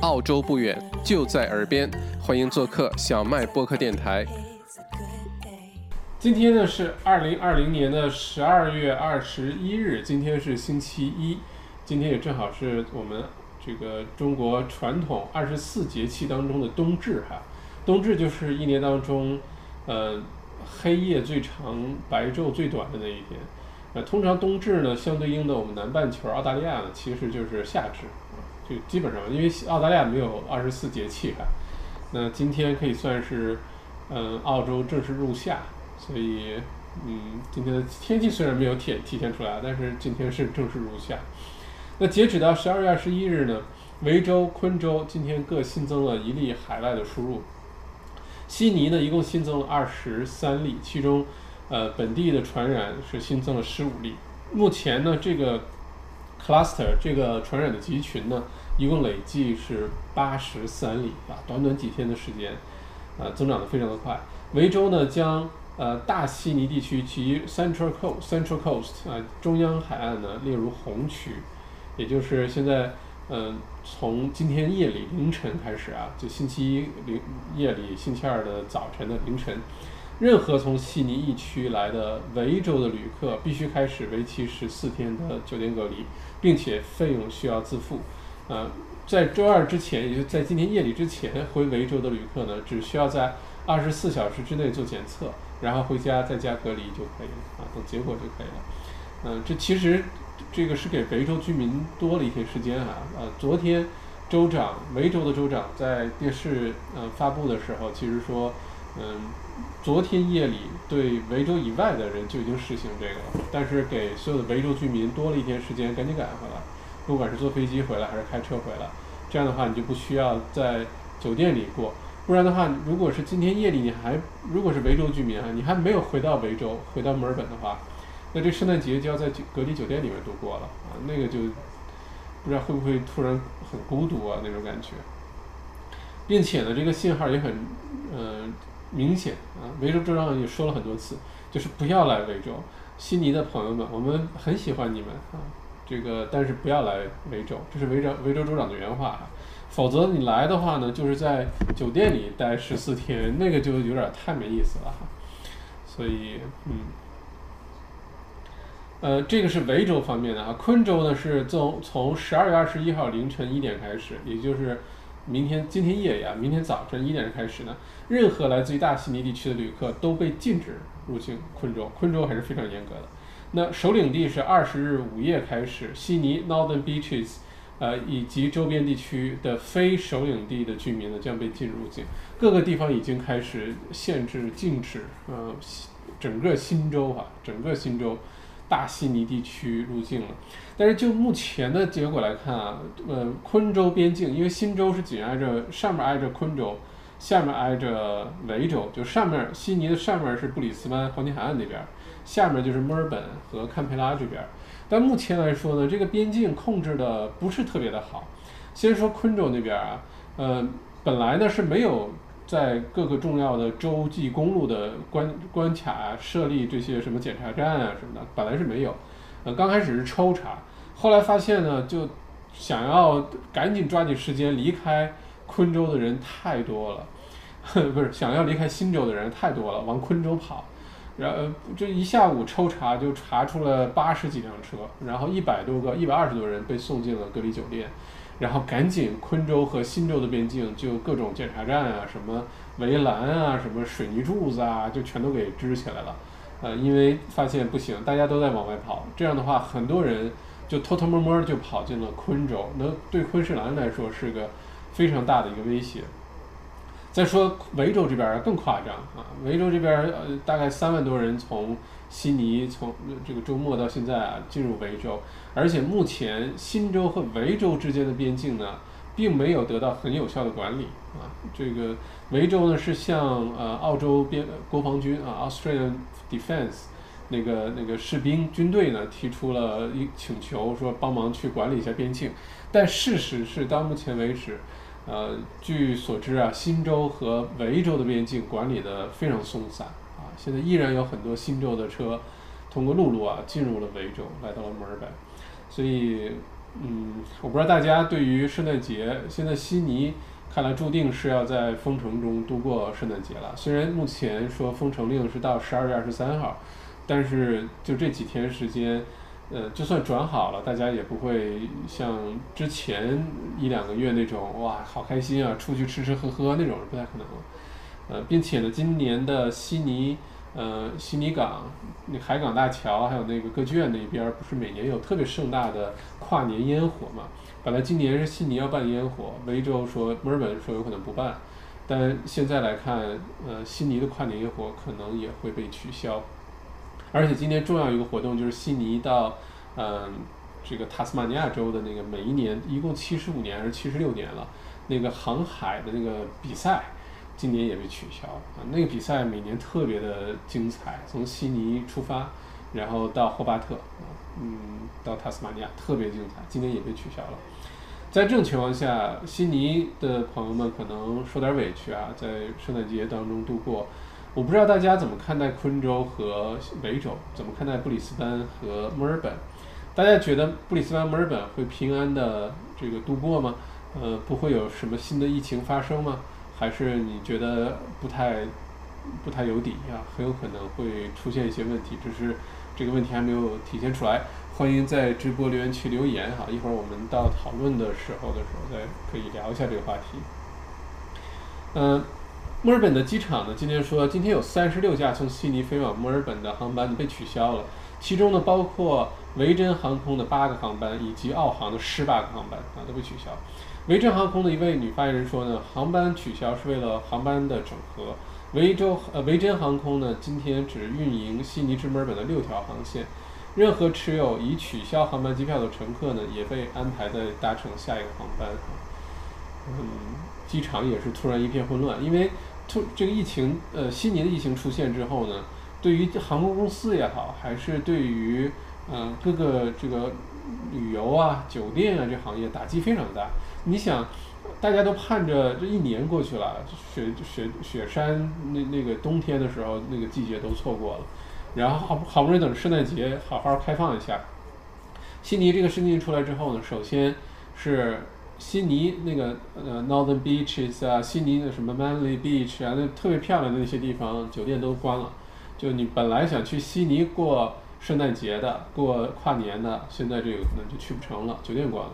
澳洲不远，就在耳边，欢迎做客小麦播客电台。今天呢是二零二零年的十二月二十一日，今天是星期一，今天也正好是我们这个中国传统二十四节气当中的冬至哈。冬至就是一年当中，呃，黑夜最长、白昼最短的那一天。呃，通常冬至呢，相对应的我们南半球澳大利亚呢，其实就是夏至，就基本上因为澳大利亚没有二十四节气哈。那今天可以算是，嗯，澳洲正式入夏，所以，嗯，今天的天气虽然没有体体现出来，但是今天是正式入夏。那截止到十二月二十一日呢，维州、昆州今天各新增了一例海外的输入，悉尼呢一共新增了二十三例，其中。呃，本地的传染是新增了十五例。目前呢，这个 cluster 这个传染的集群呢，一共累计是八十三例啊，短短几天的时间，啊，增长的非常的快。维州呢，将呃大悉尼地区及 Central Coast Central Coast 啊中央海岸呢列入红区，也就是现在，嗯，从今天夜里凌晨开始啊，就星期一零夜里，星期二的早晨的凌晨。任何从悉尼疫区来的维州的旅客必须开始为期十四天的酒店隔离，并且费用需要自负。呃，在周二之前，也就在今天夜里之前回维州的旅客呢，只需要在二十四小时之内做检测，然后回家在家隔离就可以了啊，等结果就可以了。嗯，这其实这个是给维州居民多了一天时间啊。呃，昨天州长维州的州长在电视呃发布的时候，其实说，嗯。昨天夜里，对维州以外的人就已经实行这个了，但是给所有的维州居民多了一天时间，赶紧赶回来，不管是坐飞机回来还是开车回来，这样的话你就不需要在酒店里过，不然的话，如果是今天夜里你还如果是维州居民啊，你还没有回到维州，回到墨尔本的话，那这圣诞节就要在隔离酒店里面度过了啊，那个就不知道会不会突然很孤独啊那种感觉，并且呢，这个信号也很，嗯。明显啊，维州州长也说了很多次，就是不要来维州。悉尼的朋友们，我们很喜欢你们啊，这个但是不要来维州，这是维州维州州长的原话哈。否则你来的话呢，就是在酒店里待十四天，那个就有点太没意思了哈。所以，嗯，呃，这个是维州方面的啊，昆州呢是从从十二月二十一号凌晨一点开始，也就是。明天今天夜里啊，明天早晨一点开始呢，任何来自于大悉尼地区的旅客都被禁止入境昆州。昆州还是非常严格的。那首领地是二十日午夜开始，悉尼 Northern Beaches，呃以及周边地区的非首领地的居民呢将被禁入境。各个地方已经开始限制禁止，呃，整个新州哈，整个新州。大悉尼地区入境了，但是就目前的结果来看啊，呃，昆州边境，因为新州是紧挨着上面挨着昆州，下面挨着维州，就上面悉尼的上面是布里斯班黄金海岸那边，下面就是墨尔本和堪培拉这边。但目前来说呢，这个边境控制的不是特别的好。先说昆州那边啊，呃，本来呢是没有。在各个重要的洲际公路的关关卡设立这些什么检查站啊什么的，本来是没有，呃，刚开始是抽查，后来发现呢，就想要赶紧抓紧时间离开昆州的人太多了，不是想要离开新州的人太多了，往昆州跑，然后这一下午抽查就查出了八十几辆车，然后一百多个一百二十多人被送进了隔离酒店。然后赶紧，昆州和新州的边境就各种检查站啊，什么围栏啊，什么水泥柱子啊，就全都给支起来了。呃，因为发现不行，大家都在往外跑，这样的话，很多人就偷偷摸摸就跑进了昆州，那对昆士兰来说是个非常大的一个威胁。再说维州这边更夸张啊，维州这边呃大概三万多人从悉尼从这个周末到现在啊进入维州，而且目前新州和维州之间的边境呢并没有得到很有效的管理啊，这个维州呢是向呃澳洲边国防军啊 Australian Defence 那个那个士兵军队呢提出了一请求说帮忙去管理一下边境，但事实是到目前为止。呃，据所知啊，新州和维州的边境管理的非常松散啊，现在依然有很多新州的车通过陆路啊进入了维州，来到了墨尔本，所以嗯，我不知道大家对于圣诞节，现在悉尼看来注定是要在封城中度过圣诞节了。虽然目前说封城令是到十二月二十三号，但是就这几天时间，呃，就算转好了，大家也不会像之前一两个月那种哇，好开心啊，出去吃吃喝喝那种，不太可能。呃，并且呢，今年的悉尼。呃，悉尼港那海港大桥，还有那个歌剧院那边，不是每年有特别盛大的跨年烟火嘛？本来今年是悉尼要办烟火，维州说墨尔本说有可能不办，但现在来看，呃，悉尼的跨年烟火可能也会被取消。而且今年重要一个活动就是悉尼到嗯这个塔斯马尼亚州的那个每一年一共七十五年还是七十六年了，那个航海的那个比赛。今年也被取消了啊！那个比赛每年特别的精彩，从悉尼出发，然后到霍巴特啊，嗯，到塔斯马尼亚特别精彩。今年也被取消了。在这种情况下，悉尼的朋友们可能受点委屈啊，在圣诞节当中度过。我不知道大家怎么看待昆州和维州，怎么看待布里斯班和墨尔本？大家觉得布里斯班、墨尔本会平安的这个度过吗？呃，不会有什么新的疫情发生吗？还是你觉得不太不太有底啊？很有可能会出现一些问题，只是这个问题还没有体现出来。欢迎在直播留言区留言哈，一会儿我们到讨论的时候的时候再可以聊一下这个话题。嗯，墨尔本的机场呢，今天说今天有三十六架从悉尼飞往墨尔本的航班被取消了，其中呢包括维珍航空的八个航班以及澳航的十八个航班啊都被取消。维珍航空的一位女发言人说呢，航班取消是为了航班的整合。维州呃维珍航空呢，今天只运营悉尼至墨尔本的六条航线，任何持有已取消航班机票的乘客呢，也被安排在搭乘下一个航班。嗯，机场也是突然一片混乱，因为突这个疫情呃悉尼的疫情出现之后呢，对于航空公司也好，还是对于嗯各个这个旅游啊酒店啊这行业打击非常大。你想，大家都盼着这一年过去了，雪雪雪山那那个冬天的时候，那个季节都错过了，然后好好不容易等圣诞节好好开放一下。悉尼这个事情出来之后呢，首先是悉尼那个呃 Northern Beaches 啊，悉尼的什么 Manly Beach 啊，那特别漂亮的那些地方酒店都关了。就你本来想去悉尼过圣诞节的、过跨年的，现在这个可能就去不成了，酒店关了。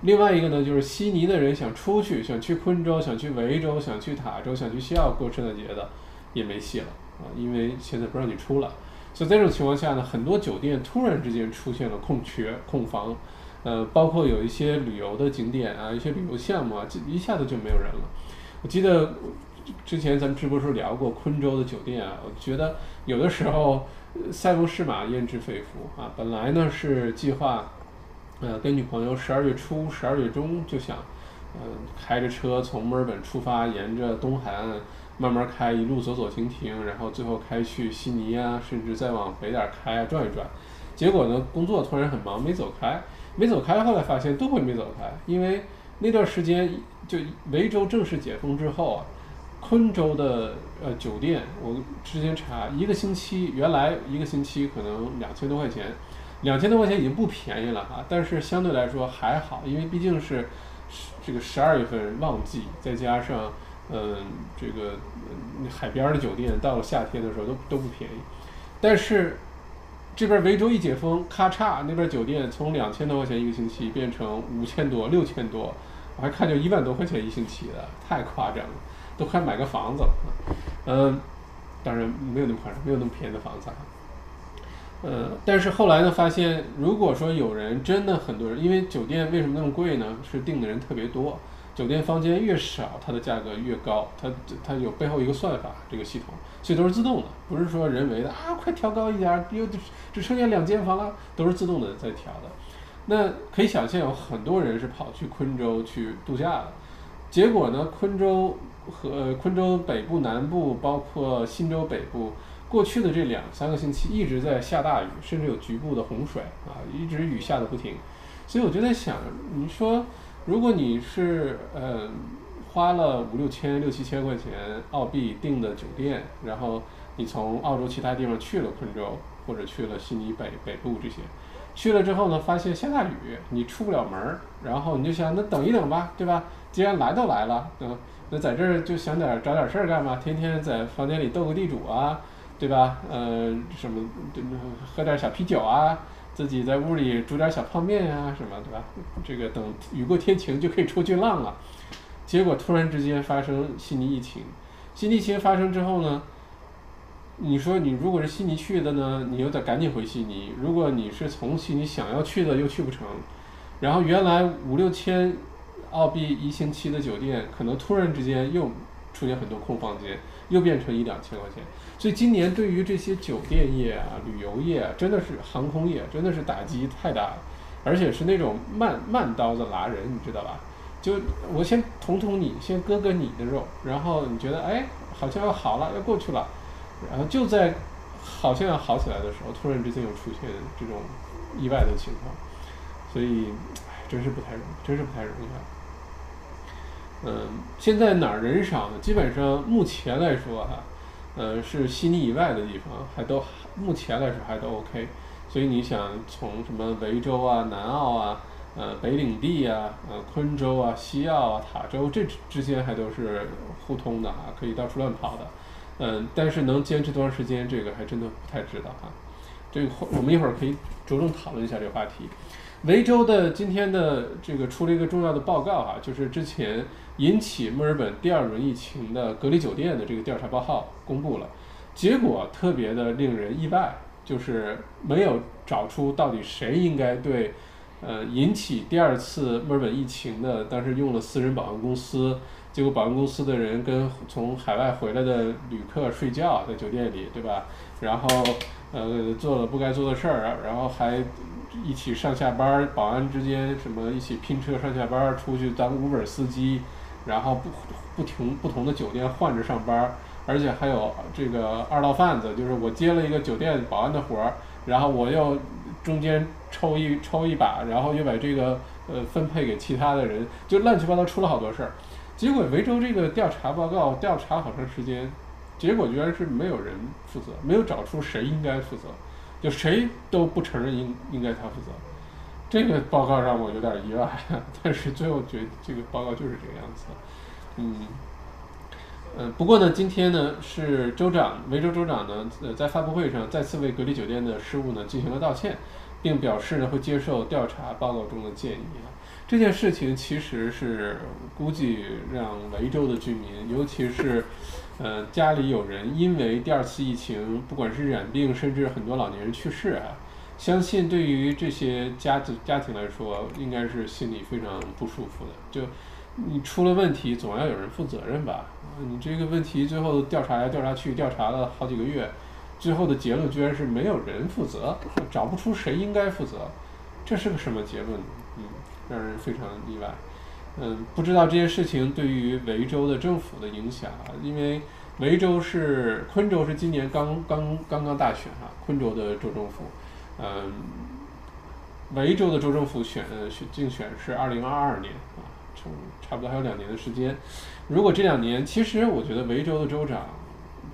另外一个呢，就是悉尼的人想出去，想去昆州，想去维州，想去塔州，想去西澳过圣诞节的，也没戏了啊！因为现在不让你出了，所以在这种情况下呢，很多酒店突然之间出现了空缺、空房，呃，包括有一些旅游的景点啊，一些旅游项目啊，就一下子就没有人了。我记得之前咱们直播时候聊过昆州的酒店啊，我觉得有的时候塞翁失马焉知非福啊，本来呢是计划。呃，跟女朋友十二月初、十二月中就想，嗯，开着车从墨尔本出发，沿着东海岸慢慢开，一路走走停停，然后最后开去悉尼啊，甚至再往北点开啊，转一转。结果呢，工作突然很忙，没走开，没走开。后来发现都会没走开，因为那段时间就维州正式解封之后啊，昆州的呃酒店，我之前查，一个星期原来一个星期可能两千多块钱。两千多块钱已经不便宜了哈，但是相对来说还好，因为毕竟是这个十二月份旺季，再加上嗯这个海边的酒店，到了夏天的时候都都不便宜。但是这边维州一解封，咔嚓，那边酒店从两千多块钱一个星期变成五千多、六千多，我还看见一万多块钱一星期的，太夸张了，都快买个房子了。嗯，当然没有那么夸张，没有那么便宜的房子啊。呃，但是后来呢，发现如果说有人真的很多人，因为酒店为什么那么贵呢？是订的人特别多，酒店房间越少，它的价格越高，它它有背后一个算法，这个系统，所以都是自动的，不是说人为的啊，快调高一点，又只剩下两间房了，都是自动的在调的。那可以想象有很多人是跑去昆州去度假的，结果呢，昆州和昆州北部、南部，包括新州北部。过去的这两三个星期一直在下大雨，甚至有局部的洪水啊，一直雨下的不停。所以我就在想，你说如果你是呃花了五六千、六七千块钱澳币订的酒店，然后你从澳洲其他地方去了昆州或者去了悉尼北北部这些，去了之后呢，发现下大雨，你出不了门儿，然后你就想那等一等吧，对吧？既然来都来了，嗯，那在这儿就想点找点事儿干嘛？天天在房间里斗个地主啊，对吧？呃，什么喝点小啤酒啊，自己在屋里煮点小泡面啊，什么对吧？这个等雨过天晴就可以出去浪了。结果突然之间发生悉尼疫情，悉尼疫情发生之后呢？你说你如果是悉尼去的呢，你又得赶紧回悉尼；如果你是从悉尼想要去的，又去不成。然后原来五六千澳币一星期的酒店，可能突然之间又出现很多空房间，又变成一两千块钱。所以今年对于这些酒店业啊、旅游业啊，真的是航空业，真的是打击太大了，而且是那种慢慢刀子拉人，你知道吧？就我先捅捅你，先割割你的肉，然后你觉得哎，好像要好了，要过去了。然后就在好像要好起来的时候，突然之间又出现这种意外的情况，所以，唉，真是不太容易，真是不太容易啊。嗯，现在哪儿人少呢？基本上目前来说哈，呃，是悉尼以外的地方还都目前来说还都 OK。所以你想从什么维州啊、南澳啊、呃北领地啊、呃昆州啊、西澳啊、塔州这之间还都是互通的哈，可以到处乱跑的。嗯，但是能坚持多长时间，这个还真的不太知道哈。这个我们一会儿可以着重讨论一下这个话题。维州的今天的这个出了一个重要的报告哈，就是之前引起墨尔本第二轮疫情的隔离酒店的这个调查报告公布了，结果特别的令人意外，就是没有找出到底谁应该对呃引起第二次墨尔本疫情的，当时用了私人保安公司。结果保安公司的人跟从海外回来的旅客睡觉在酒店里，对吧？然后呃做了不该做的事儿，然后还一起上下班，保安之间什么一起拼车上下班，出去当 Uber 司机，然后不不停不同的酒店换着上班，而且还有这个二道贩子，就是我接了一个酒店保安的活儿，然后我又中间抽一抽一把，然后又把这个呃分配给其他的人，就乱七八糟出了好多事儿。结果维州这个调查报告调查好长时间，结果居然是没有人负责，没有找出谁应该负责，就谁都不承认应应该他负责。这个报告让我有点意外，但是最后觉这个报告就是这个样子。嗯，嗯，不过呢，今天呢是州长维州州长呢呃在发布会上再次为隔离酒店的失误呢进行了道歉，并表示呢会接受调查报告中的建议。这件事情其实是估计让维州的居民，尤其是，呃，家里有人因为第二次疫情，不管是染病，甚至很多老年人去世啊，相信对于这些家子家庭来说，应该是心里非常不舒服的。就你出了问题，总要有人负责任吧？你这个问题最后调查来调查去，调查了好几个月，最后的结论居然是没有人负责，找不出谁应该负责，这是个什么结论？嗯。让人非常意外，嗯，不知道这些事情对于维州的政府的影响啊，因为维州是昆州是今年刚刚刚刚大选哈，昆州的州政府，嗯，维州的州政府选选竞选是二零二二年啊，差差不多还有两年的时间，如果这两年，其实我觉得维州的州长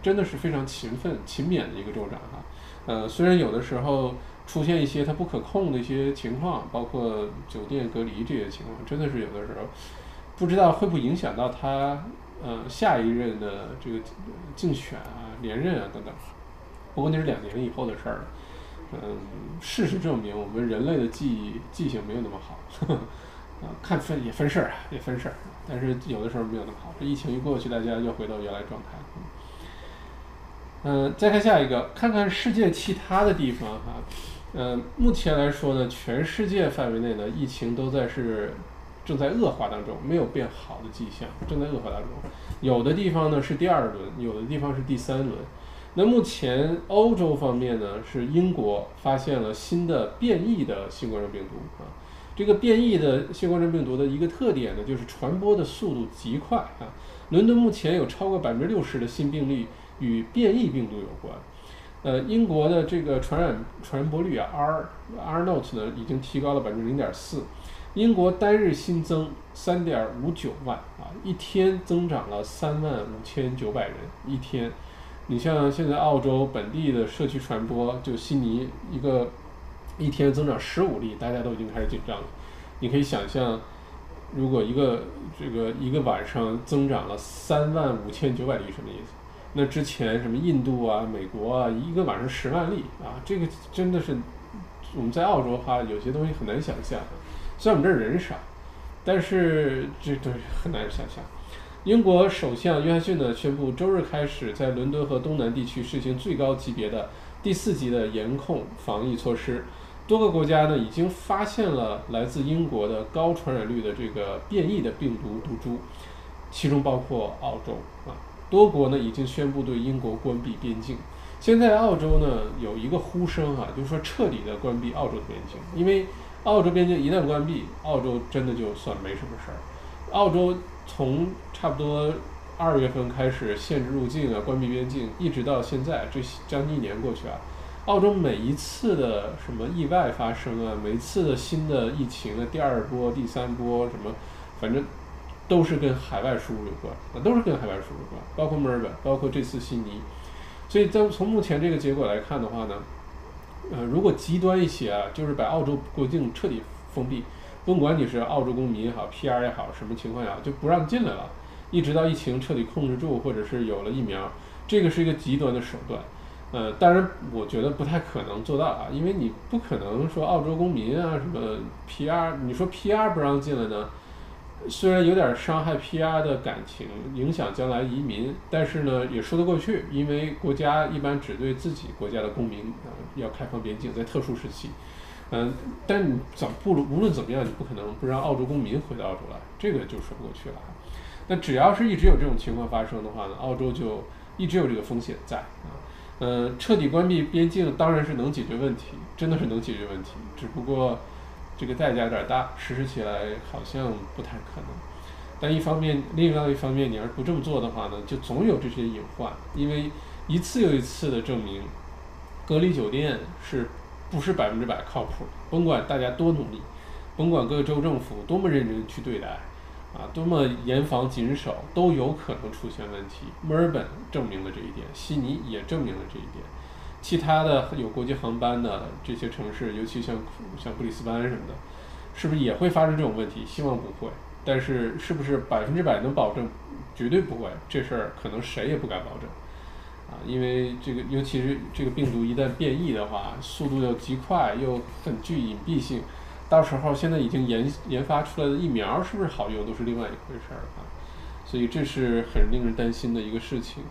真的是非常勤奋勤勉的一个州长哈，呃，虽然有的时候。出现一些它不可控的一些情况，包括酒店隔离这些情况，真的是有的时候不知道会不会影响到他呃下一任的这个竞选啊、连任啊等等。不过那是两年以后的事儿了。嗯，事实证明，我们人类的记忆记性没有那么好，啊，看分也分事儿啊，也分事儿。但是有的时候没有那么好。这疫情一过去，大家又回到原来状态。嗯，再看下一个，看看世界其他的地方哈。呃，目前来说呢，全世界范围内呢，疫情都在是正在恶化当中，没有变好的迹象，正在恶化当中。有的地方呢是第二轮，有的地方是第三轮。那目前欧洲方面呢，是英国发现了新的变异的新冠状病毒啊。这个变异的新冠状病毒的一个特点呢，就是传播的速度极快啊。伦敦目前有超过百分之六十的新病例与变异病毒有关。呃，英国的这个传染传播率啊，R R note 呢已经提高了百分之零点四，英国单日新增三点五九万啊，一天增长了三万五千九百人一天。你像现在澳洲本地的社区传播，就悉尼一个一天增长十五例，大家都已经开始紧张了。你可以想象，如果一个这个一个晚上增长了三万五千九百例，什么意思？那之前什么印度啊、美国啊，一个晚上十万例啊，这个真的是我们在澳洲的话，有些东西很难想象。虽然我们这儿人少，但是这都很难想象。英国首相约翰逊呢宣布，周日开始在伦敦和东南地区实行最高级别的第四级的严控防疫措施。多个国家呢已经发现了来自英国的高传染率的这个变异的病毒毒株，其中包括澳洲啊。多国呢已经宣布对英国关闭边境。现在澳洲呢有一个呼声啊，就是说彻底的关闭澳洲的边境，因为澳洲边境一旦关闭，澳洲真的就算没什么事儿。澳洲从差不多二月份开始限制入境啊，关闭边境，一直到现在，这将近一年过去啊。澳洲每一次的什么意外发生啊，每一次的新的疫情的第二波、第三波什么，反正都是跟海外输入有关，啊，都是跟海外输入有关，包括墨尔本，包括这次悉尼。所以在从目前这个结果来看的话呢，呃，如果极端一些啊，就是把澳洲国境彻底封闭。甭管你是澳洲公民也好，PR 也好，什么情况下就不让进来了，一直到疫情彻底控制住，或者是有了疫苗，这个是一个极端的手段。呃，当然我觉得不太可能做到啊，因为你不可能说澳洲公民啊什么 PR，你说 PR 不让进来呢，虽然有点伤害 PR 的感情，影响将来移民，但是呢也说得过去，因为国家一般只对自己国家的公民啊要开放边境，在特殊时期。嗯，但你怎不无论怎么样，你不可能不让澳洲公民回到澳洲来，这个就说不过去了。那只要是一直有这种情况发生的话呢，澳洲就一直有这个风险在啊。嗯，彻底关闭边境当然是能解决问题，真的是能解决问题，只不过这个代价有点大，实施起来好像不太可能。但一方面，另外一方面，你要是不这么做的话呢，就总有这些隐患，因为一次又一次的证明，隔离酒店是。不是百分之百靠谱，甭管大家多努力，甭管各个州政府多么认真去对待，啊，多么严防谨守，都有可能出现问题。墨尔本证明了这一点，悉尼也证明了这一点，其他的有国际航班的这些城市，尤其像像布里斯班什么的，是不是也会发生这种问题？希望不会，但是是不是百分之百能保证？绝对不会，这事儿可能谁也不敢保证。啊，因为这个，尤其是这个病毒一旦变异的话，速度又极快，又很具隐蔽性，到时候现在已经研研发出来的疫苗是不是好用，都是另外一回事儿啊。所以这是很令人担心的一个事情。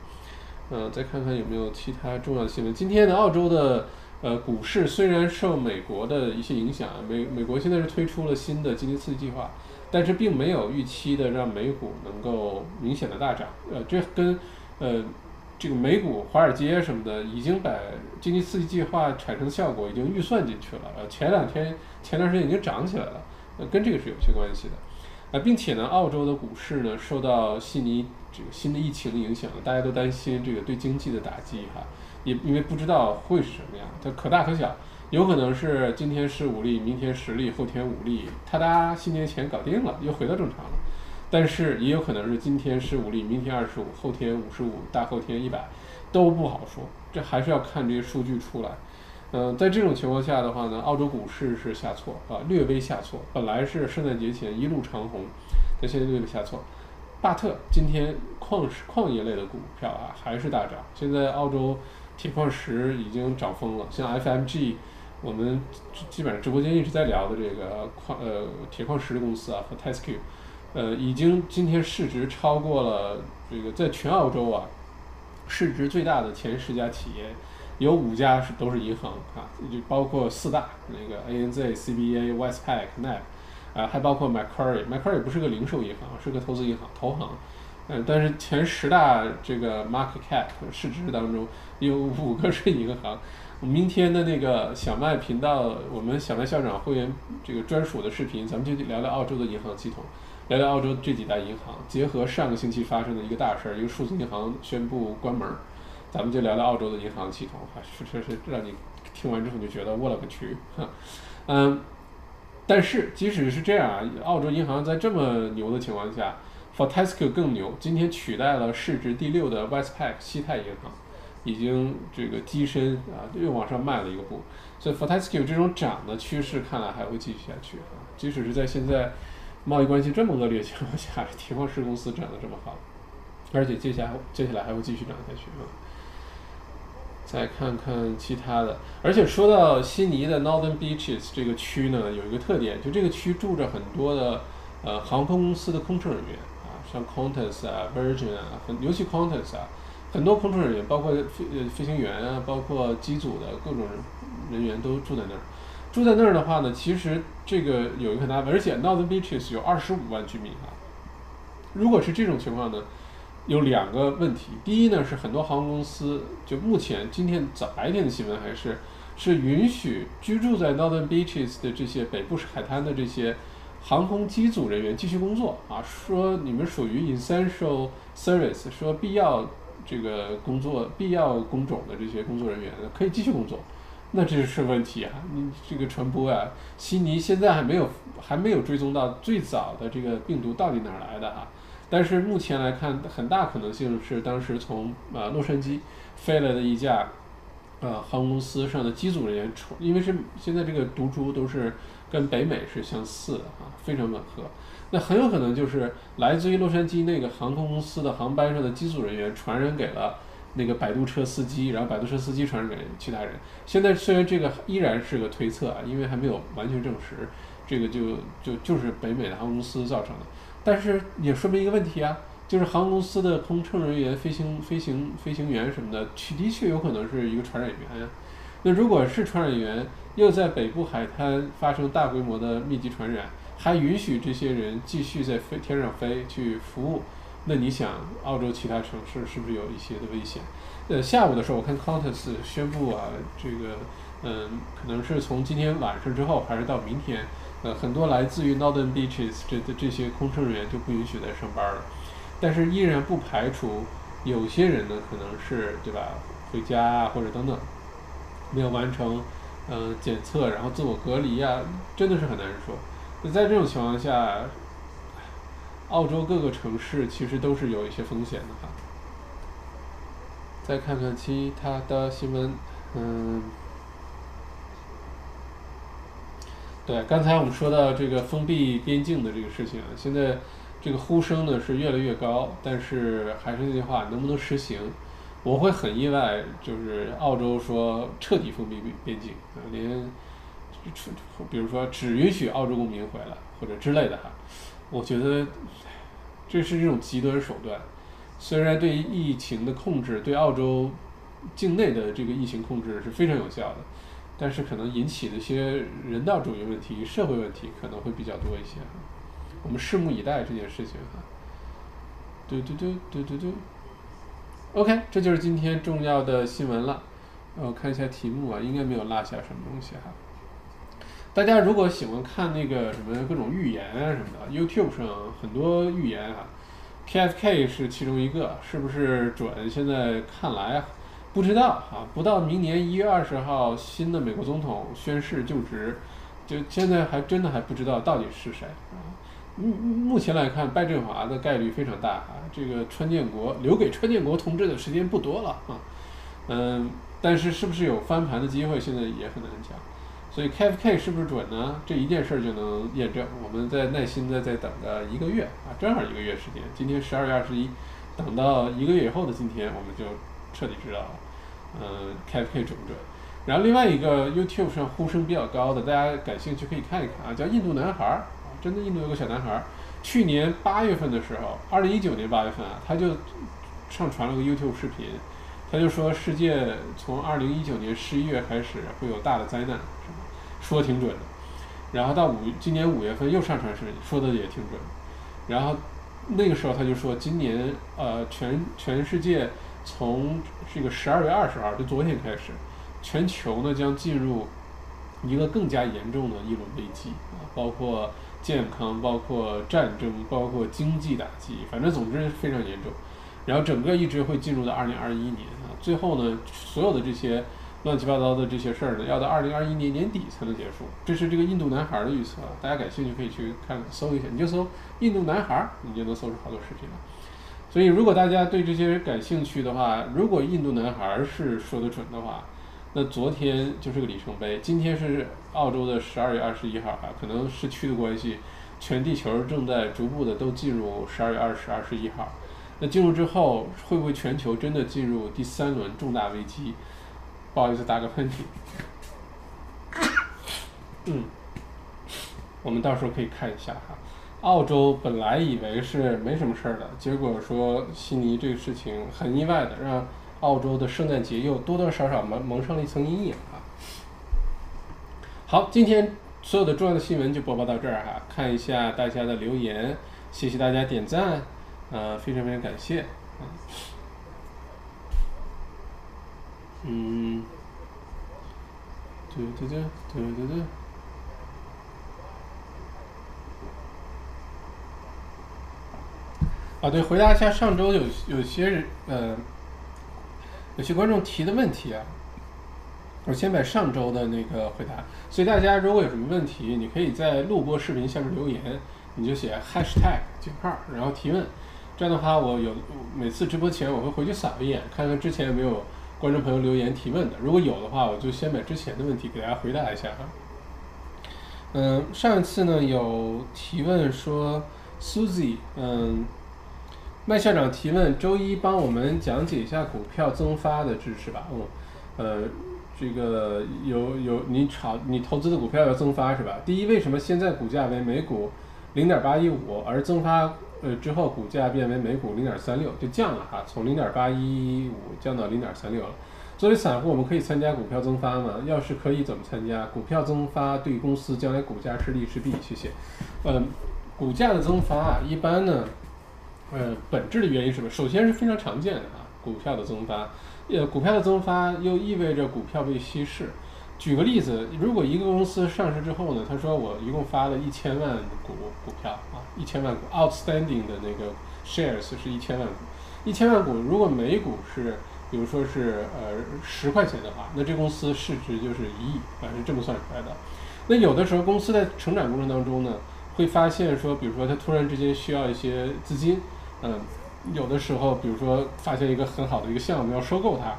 嗯，再看看有没有其他重要的新闻。今天的澳洲的呃股市虽然受美国的一些影响，美美国现在是推出了新的经济刺激计划，但是并没有预期的让美股能够明显的大涨。呃，这跟呃。这个美股、华尔街什么的，已经把经济刺激计划产生的效果已经预算进去了。呃，前两天、前段时间已经涨起来了，呃，跟这个是有些关系的。啊，并且呢，澳洲的股市呢受到悉尼这个新的疫情的影响，大家都担心这个对经济的打击哈，也因为不知道会是什么样，它可大可小，有可能是今天十五例，明天十例，后天五例，他哒，新年前搞定了，又回到正常了。但是也有可能是今天十五例，明天二十五，后天五十五，大后天一百，都不好说。这还是要看这些数据出来。嗯，在这种情况下的话呢，澳洲股市是下挫啊，略微下挫。本来是圣诞节前一路长红，但现在略微下挫。巴特今天矿石矿业类的股票啊还是大涨。现在澳洲铁矿石已经涨疯了，像 FMG，我们基本上直播间一直在聊的这个矿呃铁矿石的公司啊和 t e s q 呃，已经今天市值超过了这个，在全澳洲啊，市值最大的前十家企业，有五家是都是银行啊，就包括四大那个 ANZ、CBA、Westpac、NAB，啊，还包括 Macquarie，Macquarie 不是个零售银行，是个投资银行，投行。嗯，但是前十大这个 market cap 市值当中有五个是银行。明天的那个小麦频道，我们小麦校长会员这个专属的视频，咱们就聊聊澳洲的银行系统。聊聊澳洲这几大银行，结合上个星期发生的一个大事儿，一个数字银行宣布关门，咱们就聊聊澳洲的银行系统，哈，确实是让你听完之后就觉得我勒个去，哈，嗯，但是即使是这样啊，澳洲银行在这么牛的情况下，Fortescue 更牛，今天取代了市值第六的 Westpac 西泰银行，已经这个跻身啊又往上迈了一个步。所以 Fortescue 这种涨的趋势看来还会继续下去啊，即使是在现在贸易关系这么恶劣情况下，铁矿石公司涨得这么好，而且接下来接下来还会继续涨下去啊。再看看其他的，而且说到悉尼的 Northern Beaches 这个区呢，有一个特点，就这个区住着很多的呃航空公司的空乘人员啊，像 Qantas 啊、Virgin 啊，很尤其 Qantas 啊，很多空乘人员，包括飞呃飞行员啊，包括机组的各种人员都住在那儿。住在那儿的话呢，其实这个有一个很大，而且 Northern Beaches 有二十五万居民啊。如果是这种情况呢？有两个问题，第一呢是很多航空公司，就目前今天早白天的新闻还是是允许居住在 Northern Beaches 的这些北部海滩的这些航空机组人员继续工作啊，说你们属于 essential service，说必要这个工作必要工种的这些工作人员可以继续工作，那这是问题啊，你这个传播啊，悉尼现在还没有还没有追踪到最早的这个病毒到底哪儿来的哈。但是目前来看，很大可能性是当时从啊洛杉矶飞来的一架，呃航空公司上的机组人员传，因为是现在这个毒株都是跟北美是相似的啊，非常吻合。那很有可能就是来自于洛杉矶那个航空公司的航班上的机组人员传染给了那个摆渡车司机，然后摆渡车司机传染给其他人。现在虽然这个依然是个推测啊，因为还没有完全证实，这个就就就是北美的航空公司造成的。但是也说明一个问题啊，就是航空公司的空乘人员、飞行、飞行、飞行员什么的，的确有可能是一个传染源呀。那如果是传染源，又在北部海滩发生大规模的密集传染，还允许这些人继续在飞天上飞去服务，那你想，澳洲其他城市是不是有一些的危险？呃，下午的时候我看 Qantas 宣布啊，这个嗯，可能是从今天晚上之后，还是到明天。呃，很多来自于 Northern Beaches 这的这些空乘人员就不允许再上班了，但是依然不排除有些人呢，可能是对吧，回家啊或者等等，没有完成嗯检测，然后自我隔离啊，真的是很难说。那在这种情况下，澳洲各个城市其实都是有一些风险的哈。再看看其他的新闻，嗯。对，刚才我们说到这个封闭边境的这个事情，现在这个呼声呢是越来越高，但是还是那句话，能不能实行？我会很意外，就是澳洲说彻底封闭边边境啊，连，比如说只允许澳洲公民回来或者之类的哈，我觉得这是一种极端手段。虽然对疫情的控制，对澳洲境内的这个疫情控制是非常有效的。但是可能引起的一些人道主义问题、社会问题可能会比较多一些，我们拭目以待这件事情哈。嘟嘟嘟嘟嘟嘟。OK，这就是今天重要的新闻了。我看一下题目啊，应该没有落下什么东西哈。大家如果喜欢看那个什么各种预言啊什么的，YouTube 上很多预言啊，KFK 是其中一个，是不是准？现在看来啊。不知道啊，不到明年一月二十号，新的美国总统宣誓就职，就现在还真的还不知道到底是谁啊。目目前来看，拜振华的概率非常大啊。这个川建国留给川建国同志的时间不多了啊。嗯，但是是不是有翻盘的机会，现在也很难讲。所以 KFK 是不是准呢？这一件事就能验证。我们再耐心的再等个一个月啊，正好一个月时间。今天十二月二十一，等到一个月以后的今天，我们就。彻底知道了，嗯，KFK 准不准？然后另外一个 YouTube 上呼声比较高的，大家感兴趣可以看一看啊，叫印度男孩儿，真的印度有个小男孩儿，去年八月份的时候，二零一九年八月份啊，他就上传了个 YouTube 视频，他就说世界从二零一九年十一月开始会有大的灾难，是吧？说挺准的。然后到五今年五月份又上传视频，说的也挺准。然后那个时候他就说，今年呃全全世界。从这个十二月二十号，就昨天开始，全球呢将进入一个更加严重的一轮危机啊，包括健康，包括战争，包括经济打击，反正总之非常严重。然后整个一直会进入到二零二一年啊，最后呢，所有的这些乱七八糟的这些事儿呢，要到二零二一年年底才能结束。这是这个印度男孩的预测，大家感兴趣可以去看搜一下，你就搜印度男孩，你就能搜出好多视频了。所以，如果大家对这些感兴趣的话，如果印度男孩是说的准的话，那昨天就是个里程碑，今天是澳洲的十二月二十一号啊，可能时区的关系，全地球正在逐步的都进入十二月二十、二十一号。那进入之后，会不会全球真的进入第三轮重大危机？不好意思，打个喷嚏。嗯，我们到时候可以看一下哈。澳洲本来以为是没什么事儿的，结果说悉尼这个事情很意外的让。澳洲的圣诞节又多多少少蒙蒙上了一层阴影啊！好，今天所有的重要的新闻就播报到这儿哈，看一下大家的留言，谢谢大家点赞，呃，非常非常感谢。嗯，对对对对对对。啊，对，回答一下上周有有些人呃。有些观众提的问题啊，我先把上周的那个回答。所以大家如果有什么问题，你可以在录播视频下面留言，你就写 hashtag 井号，然后提问。这样的话，我有每次直播前我会回去扫一眼，看看之前有没有观众朋友留言提问的。如果有的话，我就先把之前的问题给大家回答一下啊。嗯，上一次呢有提问说 Susie，嗯。麦校长提问：周一帮我们讲解一下股票增发的知识吧。嗯，呃，这个有有你炒你投资的股票要增发是吧？第一，为什么现在股价为每股零点八一五，而增发呃之后股价变为每股零点三六，就降了哈，从零点八一五降到零点三六了。作为散户，我们可以参加股票增发吗？要是可以，怎么参加？股票增发对公司将来股价是利是弊？谢谢。嗯，股价的增发啊，一般呢。呃，本质的原因是什么？首先是非常常见的啊，股票的增发，呃，股票的增发又意味着股票被稀释。举个例子，如果一个公司上市之后呢，他说我一共发了一千万股股票啊，一千万股 outstanding 的那个 shares 是一千万股，一千万股如果每股是，比如说是呃十块钱的话，那这公司市值就是一亿啊，是这么算出来的。那有的时候公司在成长过程当中呢，会发现说，比如说它突然之间需要一些资金。嗯，有的时候，比如说发现一个很好的一个项目要收购它，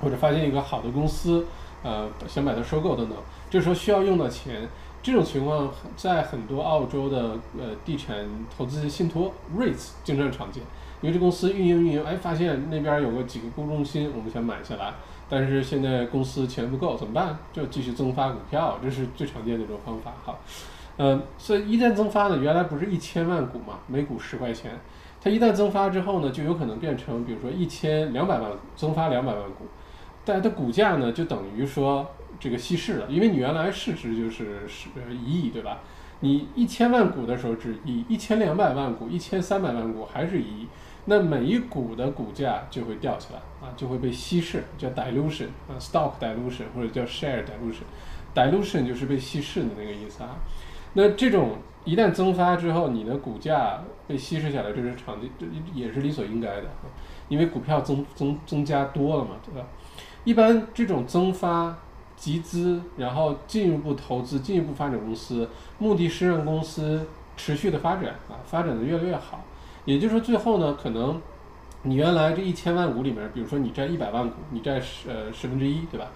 或者发现一个好的公司，呃，想把它收购等等，这时候需要用到钱。这种情况在很多澳洲的呃地产投资信托 REITs 经常常见，因为这公司运营运营，哎，发现那边有个几个购物中心，我们想买下来，但是现在公司钱不够，怎么办？就继续增发股票，这是最常见的一种方法哈。嗯，所以一旦增发呢，原来不是一千万股嘛，每股十块钱。它一旦增发之后呢，就有可能变成，比如说一千两百万股增发两百万股，但它股价呢就等于说这个稀释了，因为你原来市值就是是一亿，对吧？你一千万股的时候是一亿一千两百万股、一千三百万股还是一亿，那每一股的股价就会掉起来啊，就会被稀释，叫 dilution 啊，stock dilution 或者叫 share dilution，dilution 就是被稀释的那个意思啊。那这种。一旦增发之后，你的股价被稀释下来，这是场地这也是理所应该的因为股票增增增加多了嘛，对吧？一般这种增发集资，然后进一步投资、进一步发展公司，目的是让公司持续的发展啊，发展的越来越好。也就是说，最后呢，可能你原来这一千万股里面，比如说你占一百万股，你占十呃十分之一，对吧？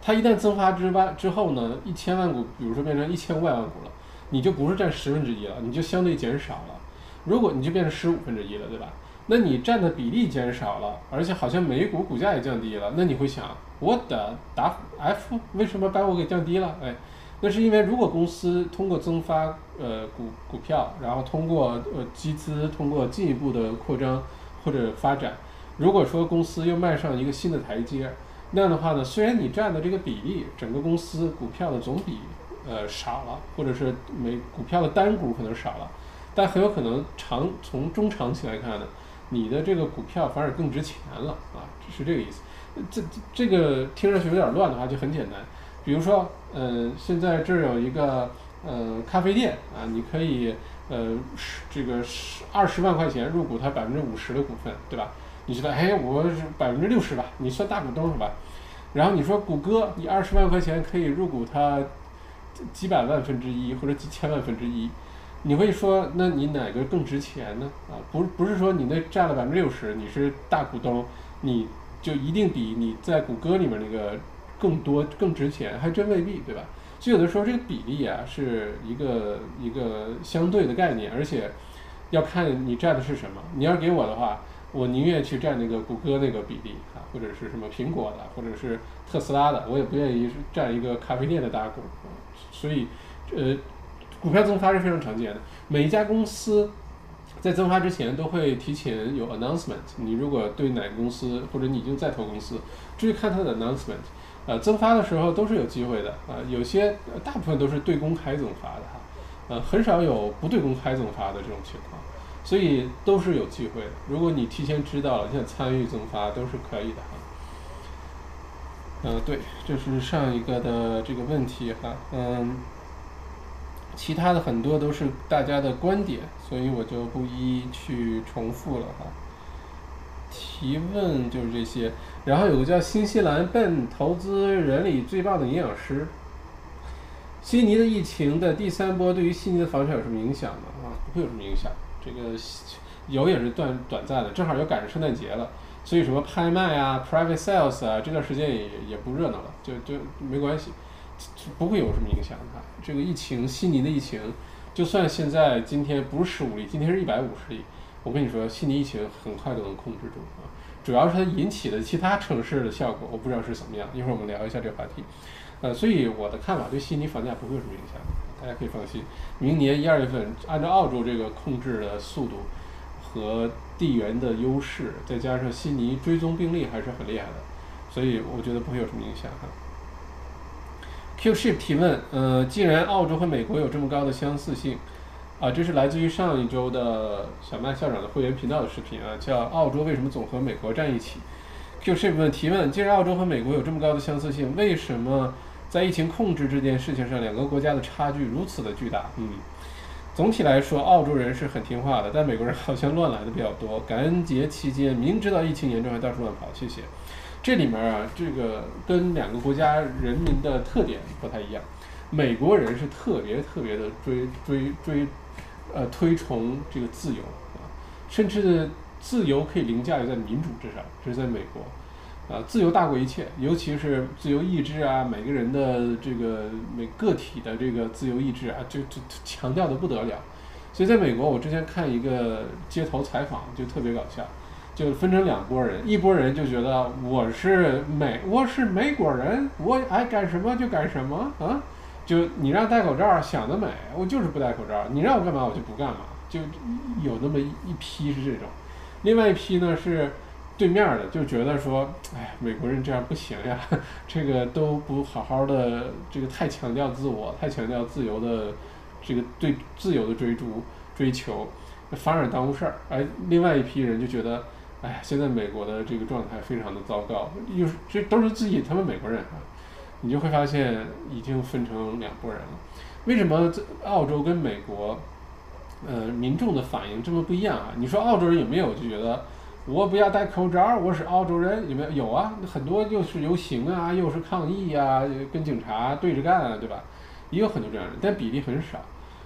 它一旦增发之外之后呢，一千万股，比如说变成一千五百万股了。你就不是占十分之一了，你就相对减少了。如果你就变成十五分之一了，对吧？那你占的比例减少了，而且好像每股股价也降低了。那你会想，我的答 F 为什么把我给降低了？哎，那是因为如果公司通过增发呃股股票，然后通过呃集资，通过进一步的扩张或者发展，如果说公司又迈上一个新的台阶，那样的话呢，虽然你占的这个比例，整个公司股票的总比。呃，少了，或者是每股票的单股可能少了，但很有可能长从中长期来看呢，你的这个股票反而更值钱了啊，是这个意思。这这个听上去有点乱的话就很简单，比如说，呃，现在这儿有一个呃咖啡店啊，你可以呃这个十二十万块钱入股它百分之五十的股份，对吧？你觉得，哎，我是百分之六十吧，你算大股东是吧？然后你说谷歌，你二十万块钱可以入股它。几百万分之一或者几千万分之一，你会说，那你哪个更值钱呢？啊，不不是说你那占了百分之六十，你是大股东，你就一定比你在谷歌里面那个更多更值钱，还真未必，对吧？所以有的时候这个比例啊是一个一个相对的概念，而且要看你占的是什么。你要给我的话，我宁愿去占那个谷歌那个比例啊，或者是什么苹果的，或者是特斯拉的，我也不愿意占一个咖啡店的大股。所以，呃，股票增发是非常常见的。每一家公司在增发之前都会提前有 announcement。你如果对哪个公司，或者你已经在投公司，注意看它的 announcement。呃，增发的时候都是有机会的啊，有些大部分都是对公开增发的哈，呃，很少有不对公开增发的这种情况，所以都是有机会的。如果你提前知道了，你想参与增发都是可以的哈。嗯，对，这是上一个的这个问题哈，嗯，其他的很多都是大家的观点，所以我就不一一去重复了哈。提问就是这些，然后有个叫新西兰 Ben 投资人里最棒的营养师。悉尼的疫情的第三波对于悉尼的房产有什么影响吗？啊，不会有什么影响。这个有也是短短暂的，正好又赶上圣诞节了，所以什么拍卖啊、private sales 啊，这段时间也也不热闹了，就就没关系，不会有什么影响的。这个疫情，悉尼的疫情，就算现在今天不是十五例，今天是一百五十例。我跟你说，悉尼疫情很快都能控制住啊，主要是它引起的其他城市的效果，我不知道是怎么样。一会儿我们聊一下这个话题，呃，所以我的看法对悉尼房价不会有什么影响，大家可以放心。明年一二月份，按照澳洲这个控制的速度和地缘的优势，再加上悉尼追踪病例还是很厉害的，所以我觉得不会有什么影响哈。Qship 提问，呃，既然澳洲和美国有这么高的相似性。啊，这是来自于上一周的小麦校长的会员频道的视频啊，叫“澳洲为什么总和美国站一起”。Q ship 问提问：既然澳洲和美国有这么高的相似性，为什么在疫情控制这件事情上，两个国家的差距如此的巨大？嗯，总体来说，澳洲人是很听话的，但美国人好像乱来的比较多。感恩节期间，明知道疫情严重还到处乱跑。谢谢。这里面啊，这个跟两个国家人民的特点不太一样。美国人是特别特别的追追追。呃，推崇这个自由啊，甚至自由可以凌驾于在民主之上，这是在美国，啊，自由大过一切，尤其是自由意志啊，每个人的这个每个体的这个自由意志啊，就就强调的不得了。所以在美国，我之前看一个街头采访，就特别搞笑，就分成两拨人，一拨人就觉得我是美，我是美国人，我爱干什么就干什么啊。就你让戴口罩，想得美，我就是不戴口罩。你让我干嘛，我就不干嘛。就有那么一批是这种，另外一批呢是对面的，就觉得说，哎，美国人这样不行呀，这个都不好好的，这个太强调自我，太强调自由的这个对自由的追逐追求，反而耽误事儿。哎，另外一批人就觉得，哎，现在美国的这个状态非常的糟糕，又是这都是自己他们美国人啊。你就会发现已经分成两拨人了。为什么澳洲跟美国，呃，民众的反应这么不一样啊？你说澳洲人有没有就觉得我不要戴口罩，我是澳洲人？有没有？有啊，很多又是游行啊，又是抗议啊，跟警察对着干啊，对吧？也有很多这样的人，但比例很少。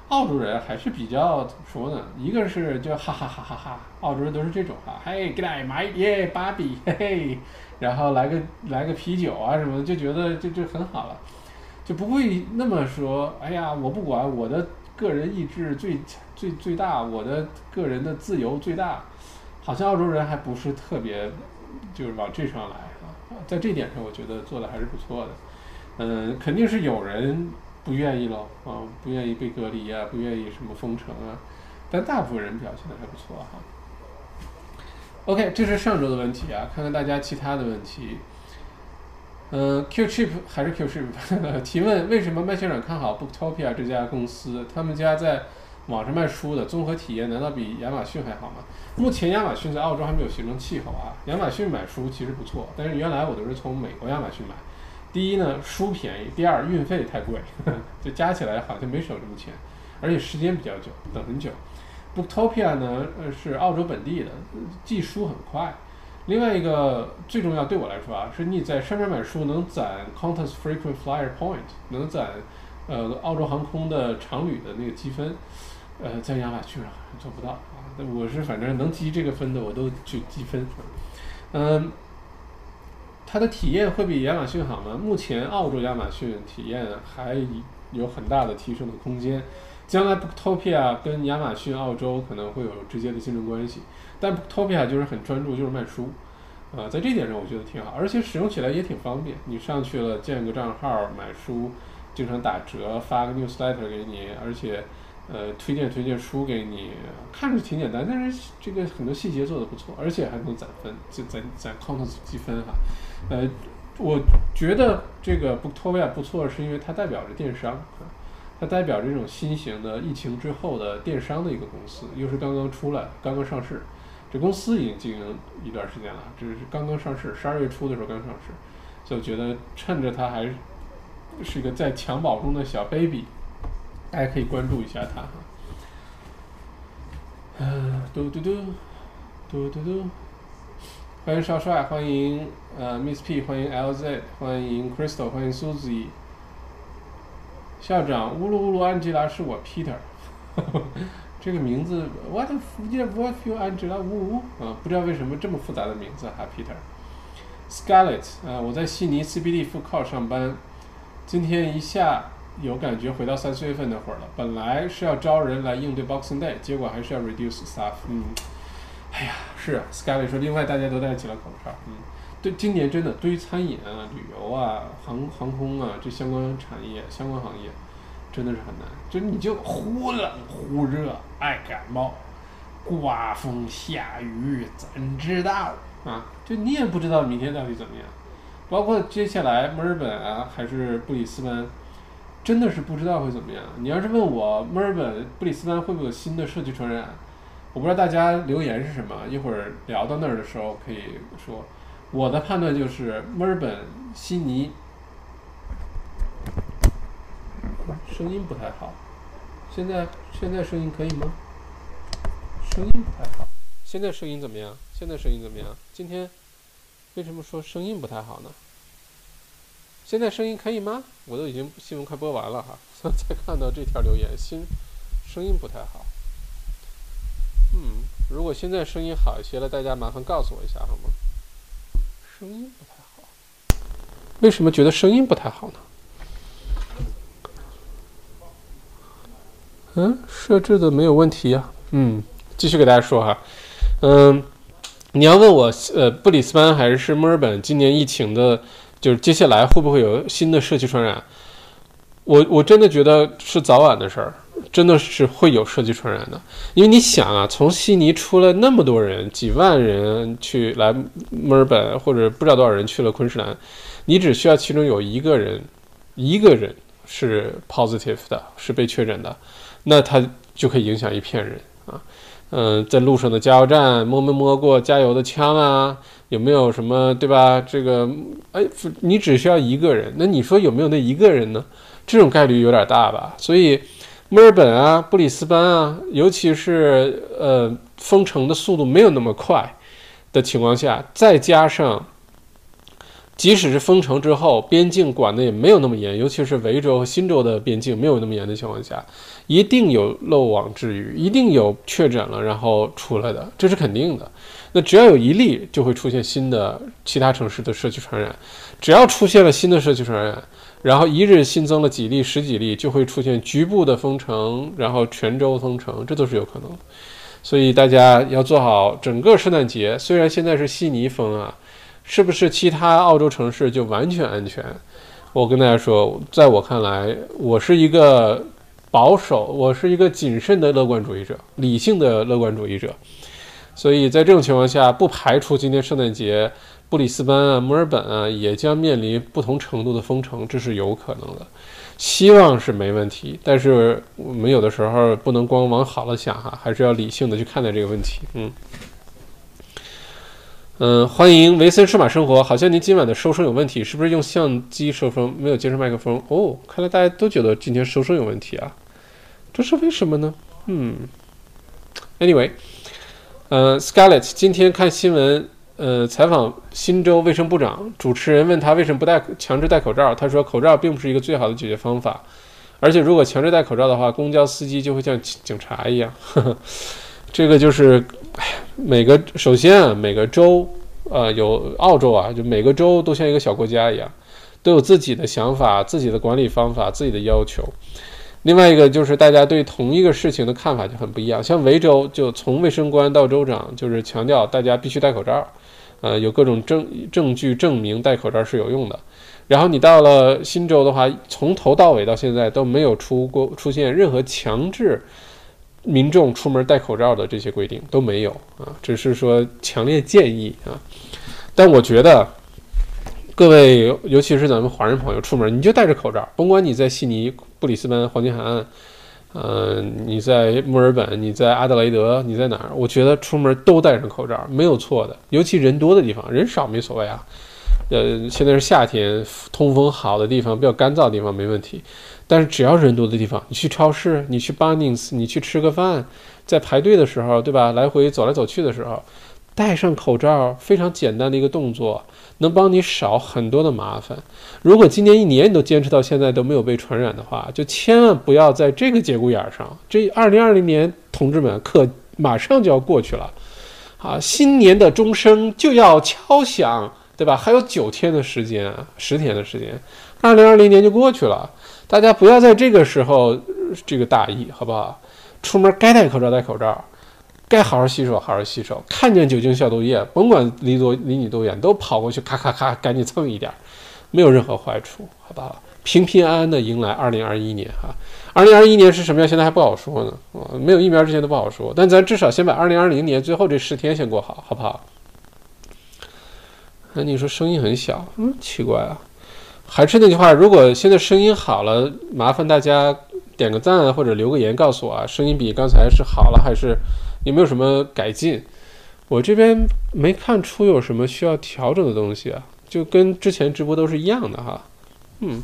澳洲人还是比较怎么说呢？一个是就哈哈哈哈哈，澳洲人都是这种哈，嘿，Good day, my yeah, Bobby，嘿嘿。然后来个来个啤酒啊什么的，就觉得就就很好了，就不会那么说。哎呀，我不管，我的个人意志最最最大，我的个人的自由最大。好像澳洲人还不是特别，就是往这上来啊。在这点上，我觉得做的还是不错的。嗯，肯定是有人不愿意喽，啊，不愿意被隔离啊，不愿意什么封城啊。但大部分人表现的还不错哈。OK，这是上周的问题啊，看看大家其他的问题。嗯，Qchip 还是 Qchip 提问：为什么麦校长看好 Booktopia 这家公司？他们家在网上卖书的综合体验难道比亚马逊还好吗？目前亚马逊在澳洲还没有形成气候啊。亚马逊买书其实不错，但是原来我都是从美国亚马逊买。第一呢，书便宜；第二，运费太贵，就加起来好像没省什么钱，而且时间比较久，等很久。Booktopia 呢，呃，是澳洲本地的，寄书很快。另外一个最重要对我来说啊，是你在上面买书能攒 Qantas Frequent Flyer Point，能攒呃澳洲航空的常旅的那个积分。呃，在亚马逊上做不到啊。我是反正能积这个分的，我都去积分。嗯，它的体验会比亚马逊好吗？目前澳洲亚马逊体验还有很大的提升的空间。将来 Booktopia 跟亚马逊澳洲可能会有直接的竞争关系，但 Booktopia 就是很专注，就是卖书，啊，在这点上我觉得挺好，而且使用起来也挺方便。你上去了建个账号买书，经常打折，发个 newsletter 给你，而且呃推荐推荐书给你，看着挺简单，但是这个很多细节做的不错，而且还能攒分，就攒攒 contents 积分哈。呃，我觉得这个 Booktopia 不错，是因为它代表着电商。它代表这种新型的疫情之后的电商的一个公司，又是刚刚出来、刚刚上市。这公司已经经营一段时间了，只是刚刚上市，十二月初的时候刚上市，所以我觉得趁着它还是一个在襁褓中的小 baby，大家可以关注一下他哈。嗯，嘟嘟嘟，嘟嘟嘟，欢迎少帅，欢迎呃 Miss P，欢迎 LZ，欢迎 Crystal，欢迎 Susie。校长，乌鲁乌鲁，安吉拉是我 Peter，这个名字，What What you Angela 呜呜啊，不知道为什么这么复杂的名字哈，Peter。Scarlett 啊，我在悉尼 CBD 副靠上班，今天一下有感觉回到三四月份那会儿了。本来是要招人来应对 Boxing Day，结果还是要 reduce staff。嗯，哎呀，是 Scarlett 说，另外大家都戴起了口罩。嗯。对，今年真的对于餐饮啊、旅游啊、航航空啊这相关产业、相关行业，真的是很难。就你就忽冷忽热，爱感冒，刮风下雨，怎知道啊？就你也不知道明天到底怎么样。包括接下来墨尔本啊，还是布里斯班，真的是不知道会怎么样。你要是问我墨尔本、布里斯班会不会有新的社区传染，我不知道大家留言是什么。一会儿聊到那儿的时候可以说。我的判断就是墨尔本、悉尼，声音不太好。现在现在声音可以吗？声音不太好。现在声音怎么样？现在声音怎么样？今天为什么说声音不太好呢？现在声音可以吗？我都已经新闻快播完了哈，才看到这条留言，新声音不太好。嗯，如果现在声音好一些了，大家麻烦告诉我一下好吗？声音不太好，为什么觉得声音不太好呢？嗯，设置的没有问题呀。嗯，继续给大家说哈。嗯，你要问我，呃，布里斯班还是墨尔本今年疫情的，就是接下来会不会有新的社区传染？我我真的觉得是早晚的事儿。真的是会有社区传染的，因为你想啊，从悉尼出了那么多人，几万人去来墨尔本，或者不知道多少人去了昆士兰，你只需要其中有一个人，一个人是 positive 的，是被确诊的，那他就可以影响一片人啊。嗯，在路上的加油站摸没摸过加油的枪啊？有没有什么对吧？这个哎，你只需要一个人，那你说有没有那一个人呢？这种概率有点大吧？所以。墨尔本啊，布里斯班啊，尤其是呃封城的速度没有那么快的情况下，再加上即使是封城之后，边境管的也没有那么严，尤其是维州和新州的边境没有那么严的情况下，一定有漏网之鱼，一定有确诊了然后出来的，这是肯定的。那只要有一例，就会出现新的其他城市的社区传染，只要出现了新的社区传染。然后一日新增了几例、十几例，就会出现局部的封城，然后全州封城，这都是有可能。所以大家要做好整个圣诞节。虽然现在是悉尼封啊，是不是其他澳洲城市就完全安全？我跟大家说，在我看来，我是一个保守，我是一个谨慎的乐观主义者，理性的乐观主义者。所以在这种情况下，不排除今天圣诞节。布里斯班啊，墨尔本啊，也将面临不同程度的封城，这是有可能的。希望是没问题，但是我们有的时候不能光往好了想哈，还是要理性的去看待这个问题。嗯嗯，欢迎维森数码生活，好像您今晚的收声有问题，是不是用相机收声，没有接上麦克风？哦，看来大家都觉得今天收声有问题啊，这是为什么呢？嗯，Anyway，呃，Scarlett，今天看新闻。呃，采访新州卫生部长，主持人问他为什么不戴强制戴口罩，他说口罩并不是一个最好的解决方法，而且如果强制戴口罩的话，公交司机就会像警察一样。这个就是，哎，每个首先啊，每个州呃，有澳洲啊，就每个州都像一个小国家一样，都有自己的想法、自己的管理方法、自己的要求。另外一个就是大家对同一个事情的看法就很不一样。像维州，就从卫生官到州长，就是强调大家必须戴口罩，呃，有各种证证据证明戴口罩是有用的。然后你到了新州的话，从头到尾到现在都没有出过出现任何强制。民众出门戴口罩的这些规定都没有啊，只是说强烈建议啊。但我觉得，各位尤其是咱们华人朋友出门，你就戴着口罩，甭管你在悉尼、布里斯班、黄金海岸，呃，你在墨尔本，你在阿德雷德，你在哪儿？我觉得出门都戴上口罩没有错的，尤其人多的地方，人少没所谓啊。呃，现在是夏天，通风好的地方，比较干燥的地方没问题。但是只要人多的地方，你去超市，你去 Bunnings，你去吃个饭，在排队的时候，对吧？来回走来走去的时候，戴上口罩，非常简单的一个动作，能帮你少很多的麻烦。如果今年一年你都坚持到现在都没有被传染的话，就千万不要在这个节骨眼上。这二零二零年，同志们，可马上就要过去了，啊，新年的钟声就要敲响，对吧？还有九天的时间，十天的时间，二零二零年就过去了。大家不要在这个时候这个大意，好不好？出门该戴口罩戴口罩，该好好洗手好好洗手。看见酒精消毒液，甭管离多离你多远，都跑过去咔咔咔，赶紧蹭一点，没有任何坏处，好不好？平平安安的迎来二零二一年哈。二零二一年是什么样？现在还不好说呢，啊，没有疫苗之前都不好说。但咱至少先把二零二零年最后这十天先过好，好不好？那你说声音很小，嗯，奇怪啊。还是那句话，如果现在声音好了，麻烦大家点个赞或者留个言告诉我啊，声音比刚才是好了还是有没有什么改进？我这边没看出有什么需要调整的东西啊，就跟之前直播都是一样的哈。嗯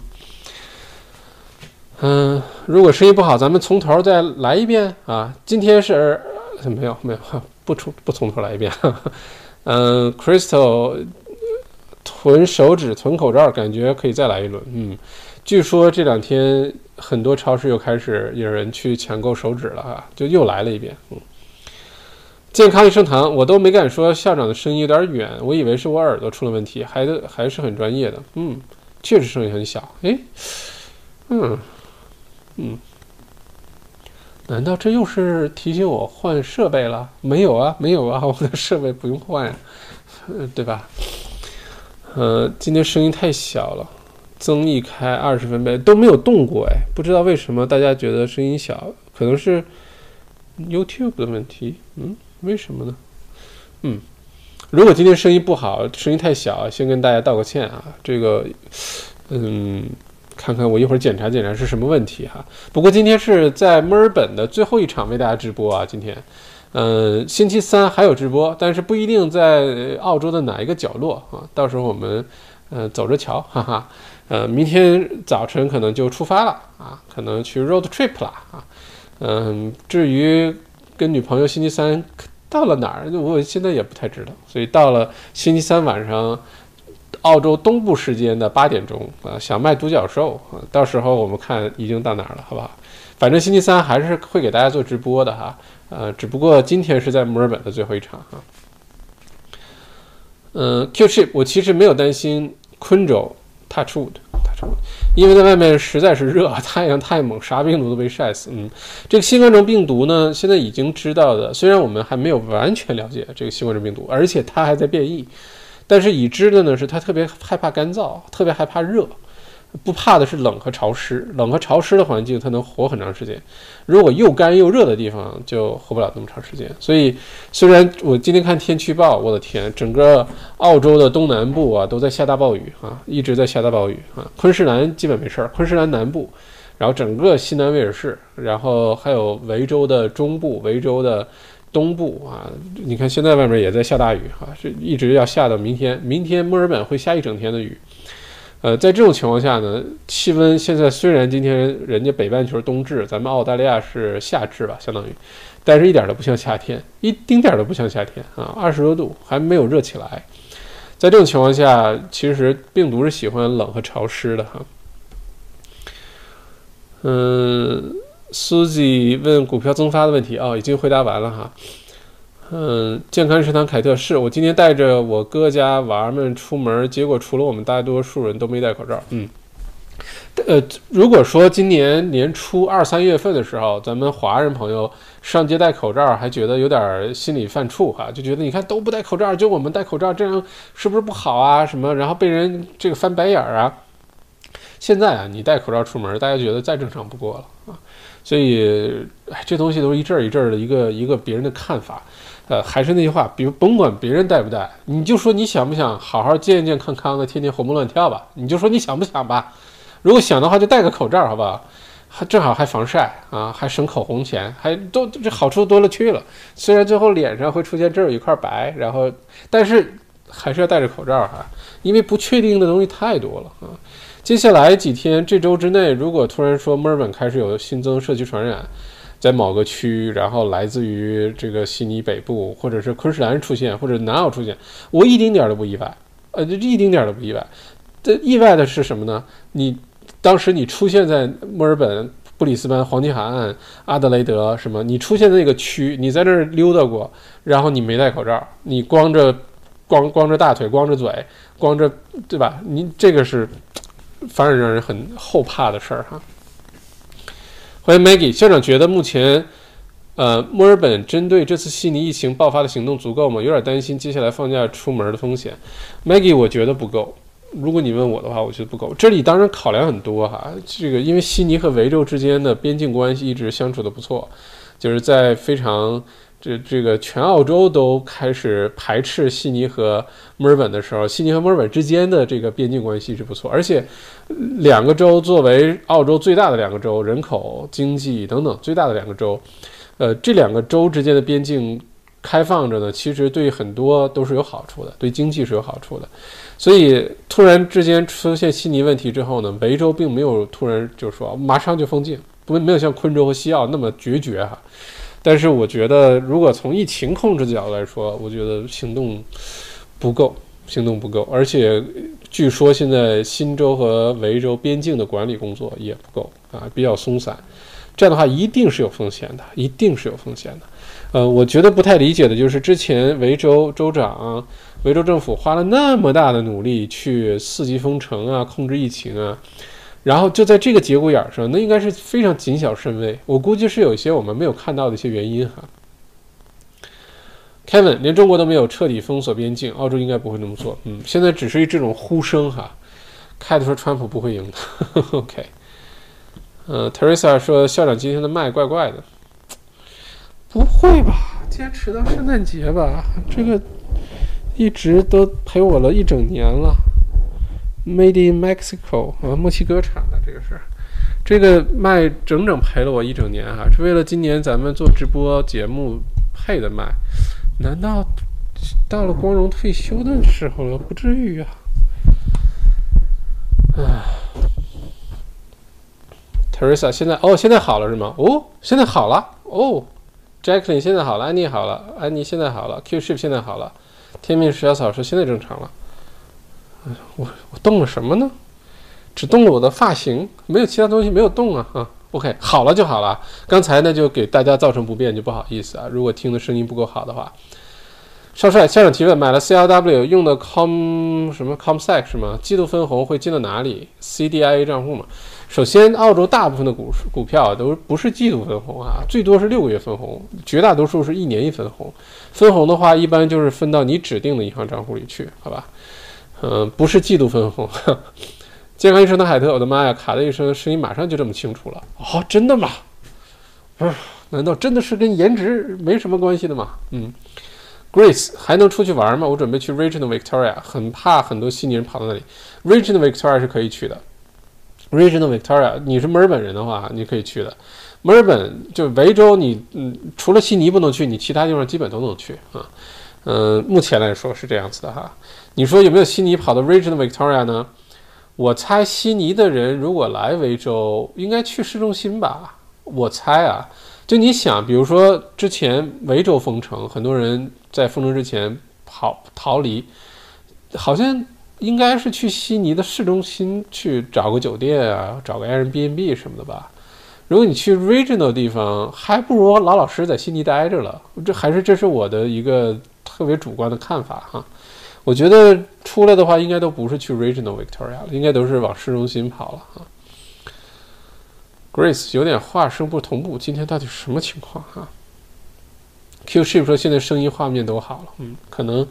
嗯，如果声音不好，咱们从头再来一遍啊。今天是没有没有 不从不从头来一遍。嗯，Crystal。囤手指、囤口罩，感觉可以再来一轮。嗯，据说这两天很多超市又开始有人去抢购手指了啊，就又来了一遍。嗯，健康益生堂，我都没敢说校长的声音有点远，我以为是我耳朵出了问题，还还是很专业的。嗯，确实声音很小。哎，嗯嗯，难道这又是提醒我换设备了？没有啊，没有啊，我的设备不用换呀，对吧？呃，今天声音太小了，增益开二十分贝都没有动过哎，不知道为什么大家觉得声音小，可能是 YouTube 的问题，嗯，为什么呢？嗯，如果今天声音不好，声音太小，先跟大家道个歉啊，这个，嗯，看看我一会儿检查检查是什么问题哈。不过今天是在墨尔本的最后一场为大家直播啊，今天。嗯，星期三还有直播，但是不一定在澳洲的哪一个角落啊。到时候我们，呃，走着瞧，哈哈。呃，明天早晨可能就出发了啊，可能去 road trip 了啊。嗯，至于跟女朋友星期三到了哪儿，我现在也不太知道。所以到了星期三晚上，澳洲东部时间的八点钟啊，小麦独角兽啊，到时候我们看已经到哪儿了，好不好？反正星期三还是会给大家做直播的哈。呃，只不过今天是在墨尔本的最后一场哈。嗯，Q chip，我其实没有担心昆州 touch 因为在外面实在是热，太阳太猛，啥病毒都被晒死。嗯，这个新冠状病毒呢，现在已经知道的，虽然我们还没有完全了解这个新冠状病毒，而且它还在变异，但是已知的呢是它特别害怕干燥，特别害怕热。不怕的是冷和潮湿，冷和潮湿的环境它能活很长时间，如果又干又热的地方就活不了那么长时间。所以，虽然我今天看天气预报，我的天，整个澳洲的东南部啊都在下大暴雨啊，一直在下大暴雨啊。昆士兰基本没事儿，昆士兰南部，然后整个西南威尔士，然后还有维州的中部、维州的东部啊，你看现在外面也在下大雨啊，是一直要下到明天，明天墨尔本会下一整天的雨。呃，在这种情况下呢，气温现在虽然今天人家北半球冬至，咱们澳大利亚是夏至吧，相当于，但是一点都不像夏天，一丁点儿都不像夏天啊，二十多度还没有热起来。在这种情况下，其实病毒是喜欢冷和潮湿的哈。嗯，苏吉问股票增发的问题啊，已经回答完了哈。嗯，健康食堂凯特是我今天带着我哥家娃儿们出门，结果除了我们大多数人都没戴口罩。嗯，呃，如果说今年年初二三月份的时候，咱们华人朋友上街戴口罩，还觉得有点心里犯怵哈，就觉得你看都不戴口罩，就我们戴口罩，这样是不是不好啊？什么，然后被人这个翻白眼儿啊？现在啊，你戴口罩出门，大家觉得再正常不过了啊。所以，哎，这东西都是一阵儿一阵儿的一个一个别人的看法。呃，还是那句话，比如甭管别人戴不戴，你就说你想不想好好健健康康的，天天活蹦乱跳吧？你就说你想不想吧？如果想的话，就戴个口罩，好不好？还正好还防晒啊，还省口红钱，还都这好处多了去了。虽然最后脸上会出现这儿有一块白，然后，但是还是要戴着口罩哈，因为不确定的东西太多了啊。接下来几天，这周之内，如果突然说墨尔本开始有新增社区传染，在某个区，然后来自于这个悉尼北部，或者是昆士兰出现，或者南澳出现，我一丁点儿都不意外，呃，这一丁点儿都不意外。这意外的是什么呢？你当时你出现在墨尔本、布里斯班、黄金海岸、阿德雷德什么，你出现在那个区，你在那儿溜达过，然后你没戴口罩，你光着光光着大腿、光着嘴、光着，对吧？你这个是反而让人很后怕的事儿哈。欢迎 Maggie 校长，觉得目前，呃，墨尔本针对这次悉尼疫情爆发的行动足够吗？有点担心接下来放假出门的风险。Maggie，我觉得不够。如果你问我的话，我觉得不够。这里当然考量很多哈，这个因为悉尼和维州之间的边境关系一直相处的不错，就是在非常。这这个全澳洲都开始排斥悉尼和墨尔本的时候，悉尼和墨尔本之间的这个边境关系是不错，而且两个州作为澳洲最大的两个州，人口、经济等等最大的两个州，呃，这两个州之间的边境开放着呢，其实对很多都是有好处的，对经济是有好处的。所以突然之间出现悉尼问题之后呢，维州并没有突然就说马上就封禁，不没有像昆州和西澳那么决绝哈。但是我觉得，如果从疫情控制的角度来说，我觉得行动不够，行动不够。而且据说现在新州和维州边境的管理工作也不够啊，比较松散。这样的话一定是有风险的，一定是有风险的。呃，我觉得不太理解的就是之前维州州长、维州政府花了那么大的努力去四级封城啊，控制疫情啊。然后就在这个节骨眼上，那应该是非常谨小慎微。我估计是有一些我们没有看到的一些原因哈。Kevin，连中国都没有彻底封锁边境，澳洲应该不会那么做。嗯，现在只是这种呼声哈。凯特说川普不会赢的。OK。呃，Teresa 说校长今天的麦怪怪的。不会吧？坚持到圣诞节吧？这个一直都陪我了一整年了。Made in Mexico 啊，墨西哥产的这个是，这个麦整整陪了我一整年哈，是为了今年咱们做直播节目配的麦。难道到了光荣退休的时候了？不至于啊！唉，Teresa 现在哦，现在好了是吗？哦，现在好了哦，Jacqueline 现在好了，安妮好了，安妮现在好了，Q Ship 现在好了，天命石小草说现在正常了。我我动了什么呢？只动了我的发型，没有其他东西没有动啊啊！OK，好了就好了。刚才呢就给大家造成不便，就不好意思啊。如果听的声音不够好的话，少帅校长提问：买了 CLW 用的 Com 什么 ComSec 是吗？季度分红会进到哪里？CDIA 账户吗？首先，澳洲大部分的股股票都不是季度分红啊，最多是六个月分红，绝大多数是一年一分红。分红的话，一般就是分到你指定的银行账户里去，好吧？嗯，不是季度分红。健康医生的海特，我的妈呀！卡的一声，声音马上就这么清楚了。哦，真的吗？不，难道真的是跟颜值没什么关系的吗？嗯，Grace 还能出去玩吗？我准备去 Regional Victoria，很怕很多悉尼人跑到那里。Regional Victoria 是可以去的。Regional Victoria，你是墨尔本人的话，你可以去的。墨尔本就维州，你嗯，除了悉尼不能去，你其他地方基本都能去啊。嗯，目前来说是这样子的哈。你说有没有悉尼跑到 Regional Victoria 呢？我猜悉尼的人如果来维州，应该去市中心吧？我猜啊，就你想，比如说之前维州封城，很多人在封城之前跑逃离，好像应该是去悉尼的市中心去找个酒店啊，找个 Airbnb 什么的吧。如果你去 regional 地方，还不如老老实实在悉尼待着了。这还是这是我的一个特别主观的看法哈。我觉得出来的话，应该都不是去 regional Victoria 了，应该都是往市中心跑了啊。Grace 有点话声不同步，今天到底什么情况啊？Q Ship 说现在声音画面都好了，嗯，可能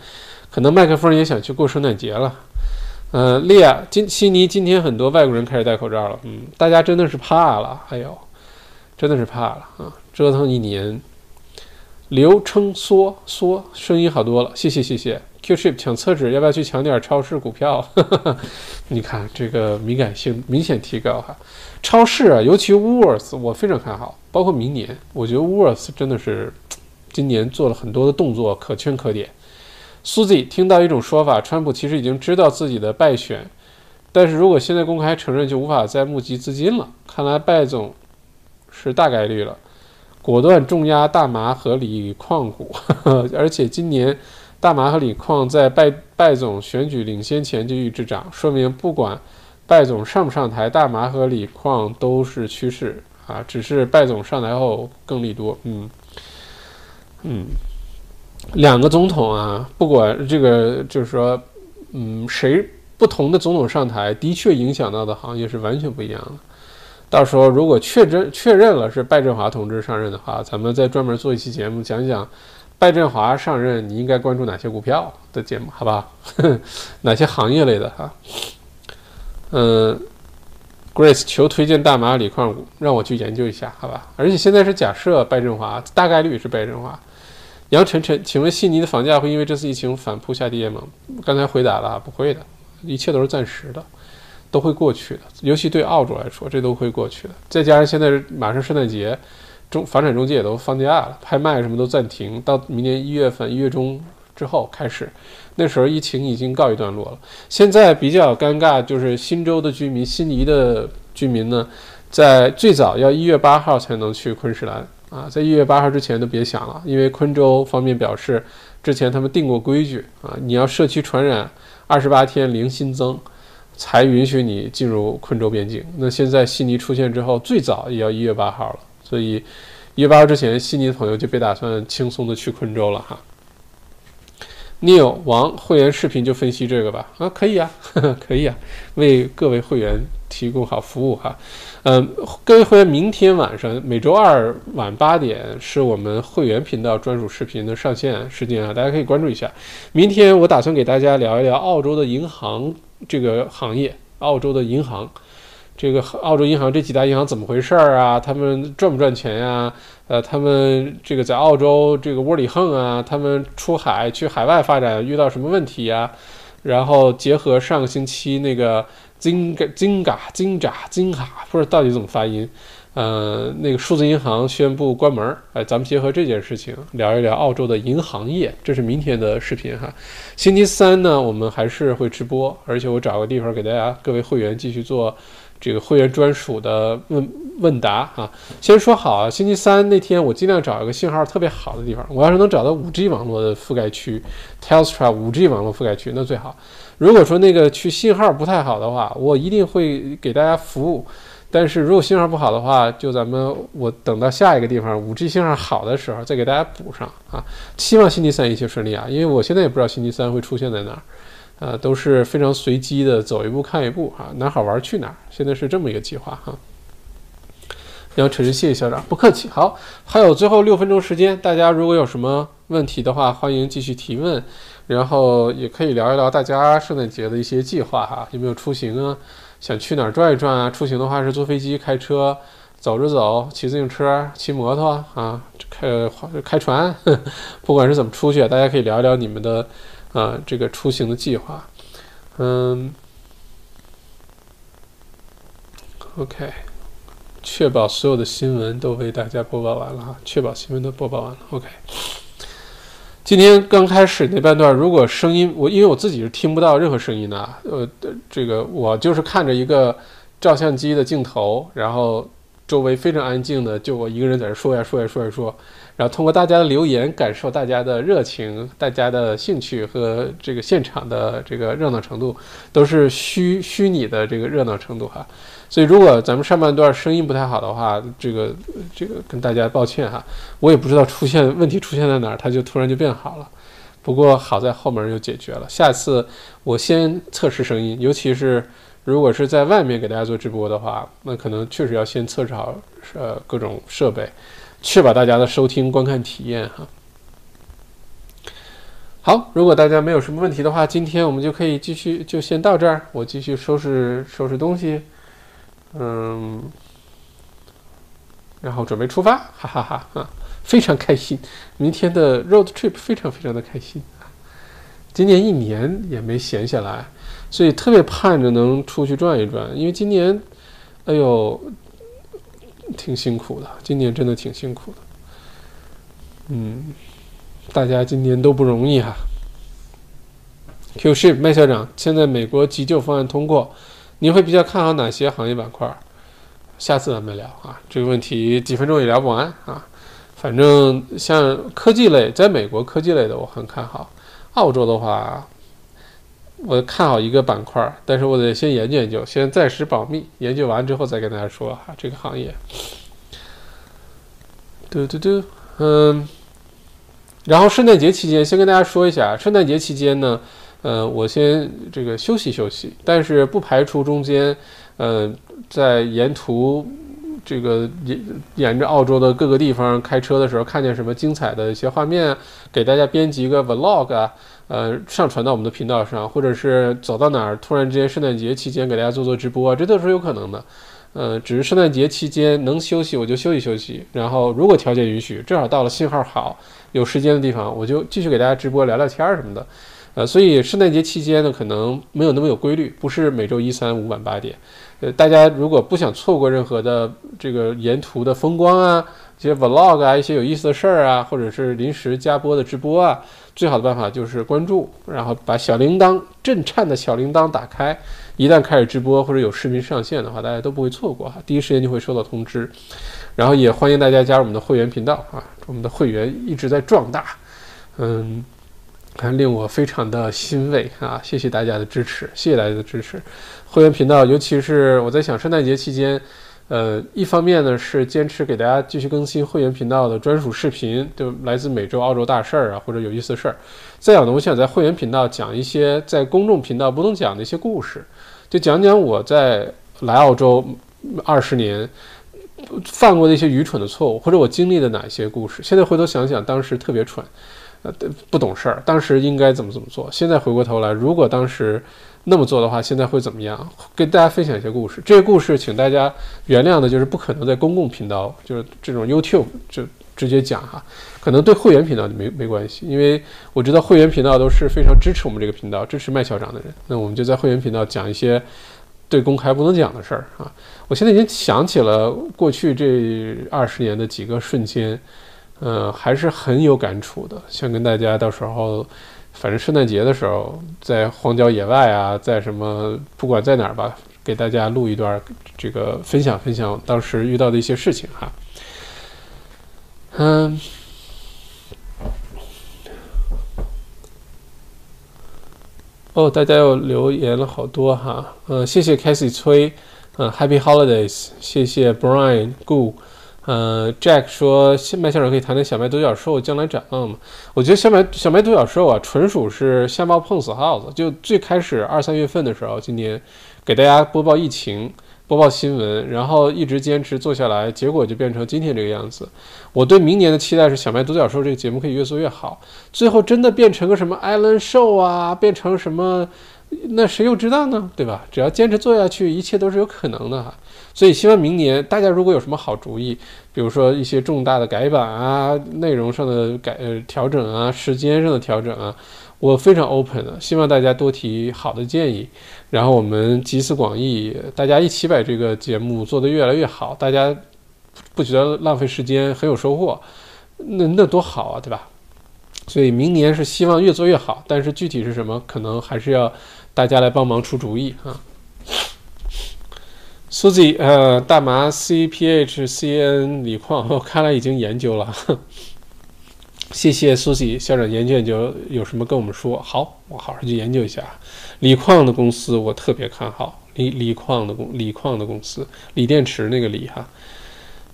可能麦克风也想去过圣诞节了。呃，利亚今悉尼今天很多外国人开始戴口罩了，嗯，大家真的是怕了，哎呦。真的是怕了啊！折腾一年，刘称缩缩声音好多了，谢谢谢谢。Q ship 抢厕纸，要不要去抢点超市股票？你看这个敏感性明显提高哈。超市啊，尤其 Woolworths，我非常看好，包括明年，我觉得 Woolworths 真的是今年做了很多的动作，可圈可点。Suzy 听到一种说法，川普其实已经知道自己的败选，但是如果现在公开承认，就无法再募集资金了。看来拜总。是大概率了，果断重压大麻和锂矿股，而且今年大麻和锂矿在拜拜总选举领先前就一直涨，说明不管拜总上不上台，大麻和锂矿都是趋势啊，只是拜总上台后更利多。嗯嗯，两个总统啊，不管这个就是说，嗯，谁不同的总统上台，的确影响到的行业是完全不一样的。到时候如果确认确认了是拜振华同志上任的话，咱们再专门做一期节目讲讲拜振华上任你应该关注哪些股票的节目，好吧？哪些行业类的哈？嗯，Grace 求推荐大麻锂矿股，让我去研究一下，好吧？而且现在是假设拜振华大概率是拜振华。杨晨晨，请问悉尼的房价会因为这次疫情反扑下跌吗？刚才回答了，不会的，一切都是暂时的。都会过去的，尤其对澳洲来说，这都会过去的。再加上现在是马上圣诞节，中房产中介也都放假了，拍卖什么都暂停，到明年一月份一月中之后开始，那时候疫情已经告一段落了。现在比较尴尬，就是新州的居民、悉尼的居民呢，在最早要一月八号才能去昆士兰啊，在一月八号之前都别想了，因为昆州方面表示，之前他们定过规矩啊，你要社区传染二十八天零新增。才允许你进入昆州边境。那现在悉尼出现之后，最早也要一月八号了。所以一月八号之前，悉尼的朋友就别打算轻松的去昆州了哈。Neil 王会员视频就分析这个吧？啊，可以啊，可以啊，为各位会员提供好服务哈。嗯，各位会员，明天晚上每周二晚八点是我们会员频道专属视频的上线时间啊，大家可以关注一下。明天我打算给大家聊一聊澳洲的银行。这个行业，澳洲的银行，这个澳洲银行这几大银行怎么回事儿啊？他们赚不赚钱呀？呃，他们这个在澳洲这个窝里横啊？他们出海去海外发展遇到什么问题呀？然后结合上个星期那个金金嘎金扎金卡，不知道到底怎么发音。呃，那个数字银行宣布关门儿，哎，咱们结合这件事情聊一聊澳洲的银行业，这是明天的视频哈。星期三呢，我们还是会直播，而且我找个地方给大家各位会员继续做这个会员专属的问问答啊。先说好啊，星期三那天我尽量找一个信号特别好的地方，我要是能找到 5G 网络的覆盖区，Telstra 5G 网络覆盖区那最好。如果说那个区信号不太好的话，我一定会给大家服务。但是如果信号不好的话，就咱们我等到下一个地方五 G 信号好的时候再给大家补上啊！希望星期三一切顺利啊！因为我现在也不知道星期三会出现在哪儿，呃，都是非常随机的，走一步看一步啊，哪好玩去哪儿。现在是这么一个计划哈。杨晨，谢谢校长，不客气。好，还有最后六分钟时间，大家如果有什么问题的话，欢迎继续提问，然后也可以聊一聊大家圣诞节的一些计划哈，有没有出行啊？想去哪儿转一转啊？出行的话是坐飞机、开车、走着走、骑自行车、骑摩托啊，开开船，不管是怎么出去，大家可以聊一聊你们的啊这个出行的计划。嗯，OK，确保所有的新闻都为大家播报完了哈，确保新闻都播报完了。OK。今天刚开始那半段，如果声音我因为我自己是听不到任何声音的，呃，这个我就是看着一个照相机的镜头，然后周围非常安静的，就我一个人在这说呀说呀说呀说，然后通过大家的留言，感受大家的热情、大家的兴趣和这个现场的这个热闹程度，都是虚虚拟的这个热闹程度哈。所以如果咱们上半段声音不太好的话，这个这个跟大家抱歉哈，我也不知道出现问题出现在哪儿，它就突然就变好了。不过好在后面又解决了。下次我先测试声音，尤其是。如果是在外面给大家做直播的话，那可能确实要先测试好呃各种设备，确保大家的收听观看体验哈。好，如果大家没有什么问题的话，今天我们就可以继续就先到这儿，我继续收拾收拾东西，嗯，然后准备出发，哈哈哈啊，非常开心，明天的 road trip 非常非常的开心，今年一年也没闲下来。所以特别盼着能出去转一转，因为今年，哎呦，挺辛苦的。今年真的挺辛苦的，嗯，大家今年都不容易哈。Q ship 麦校长，现在美国急救方案通过，你会比较看好哪些行业板块？下次咱们聊啊，这个问题几分钟也聊不完啊。反正像科技类，在美国科技类的我很看好，澳洲的话。我看好一个板块，但是我得先研究研究，先暂时保密，研究完之后再跟大家说哈。这个行业，嘟嘟嘟，嗯，然后圣诞节期间，先跟大家说一下，圣诞节期间呢，呃，我先这个休息休息，但是不排除中间，呃，在沿途这个沿沿着澳洲的各个地方开车的时候，看见什么精彩的一些画面，给大家编辑一个 vlog 啊。呃，上传到我们的频道上，或者是走到哪儿，突然之间圣诞节期间给大家做做直播，这都是有可能的。呃，只是圣诞节期间能休息我就休息休息，然后如果条件允许，正好到了信号好、有时间的地方，我就继续给大家直播聊聊天儿什么的。呃，所以圣诞节期间呢，可能没有那么有规律，不是每周一三五晚八点。呃，大家如果不想错过任何的这个沿途的风光啊。一些 vlog 啊，一些有意思的事儿啊，或者是临时加播的直播啊，最好的办法就是关注，然后把小铃铛震颤的小铃铛打开，一旦开始直播或者有视频上线的话，大家都不会错过哈，第一时间就会收到通知。然后也欢迎大家加入我们的会员频道啊，我们的会员一直在壮大，嗯，还令我非常的欣慰啊，谢谢大家的支持，谢谢大家的支持。会员频道，尤其是我在想圣诞节期间。呃，一方面呢是坚持给大家继续更新会员频道的专属视频，就来自美洲、澳洲大事儿啊，或者有意思的事儿。再有呢，我想在会员频道讲一些在公众频道不能讲的一些故事，就讲讲我在来澳洲二十年犯过的一些愚蠢的错误，或者我经历的哪些故事。现在回头想想，当时特别蠢，呃，不懂事儿，当时应该怎么怎么做。现在回过头来，如果当时。那么做的话，现在会怎么样？跟大家分享一些故事。这些故事，请大家原谅的，就是不可能在公共频道，就是这种 YouTube 就直接讲哈。可能对会员频道没没关系，因为我知道会员频道都是非常支持我们这个频道、支持麦校长的人。那我们就在会员频道讲一些对公开不能讲的事儿啊。我现在已经想起了过去这二十年的几个瞬间，呃，还是很有感触的，想跟大家到时候。反正圣诞节的时候，在荒郊野外啊，在什么不管在哪儿吧，给大家录一段，这个分享分享当时遇到的一些事情哈。嗯，哦，大家又留言了好多哈，嗯，谢谢 c a s i e 崔，嗯，Happy Holidays，谢谢 Brian Gu。呃，Jack 说，麦校长可以谈谈小麦独角兽将来展望吗？我觉得小麦小麦独角兽啊，纯属是瞎猫碰死耗子。就最开始二三月份的时候，今年给大家播报疫情、播报新闻，然后一直坚持做下来，结果就变成今天这个样子。我对明年的期待是小麦独角兽这个节目可以越做越好，最后真的变成个什么 Island Show 啊，变成什么，那谁又知道呢？对吧？只要坚持做下去，一切都是有可能的哈。所以希望明年大家如果有什么好主意，比如说一些重大的改版啊、内容上的改呃调整啊、时间上的调整啊，我非常 open 的，希望大家多提好的建议，然后我们集思广益，大家一起把这个节目做得越来越好，大家不觉得浪费时间，很有收获，那那多好啊，对吧？所以明年是希望越做越好，但是具体是什么，可能还是要大家来帮忙出主意啊。苏子，呃，大麻 C P H C N 锂矿，我看来已经研究了。谢谢苏西校长研究研究，有什么跟我们说？好，我好好去研究一下啊。锂矿的公司我特别看好，锂锂矿的公锂矿的公司，锂电池那个锂哈。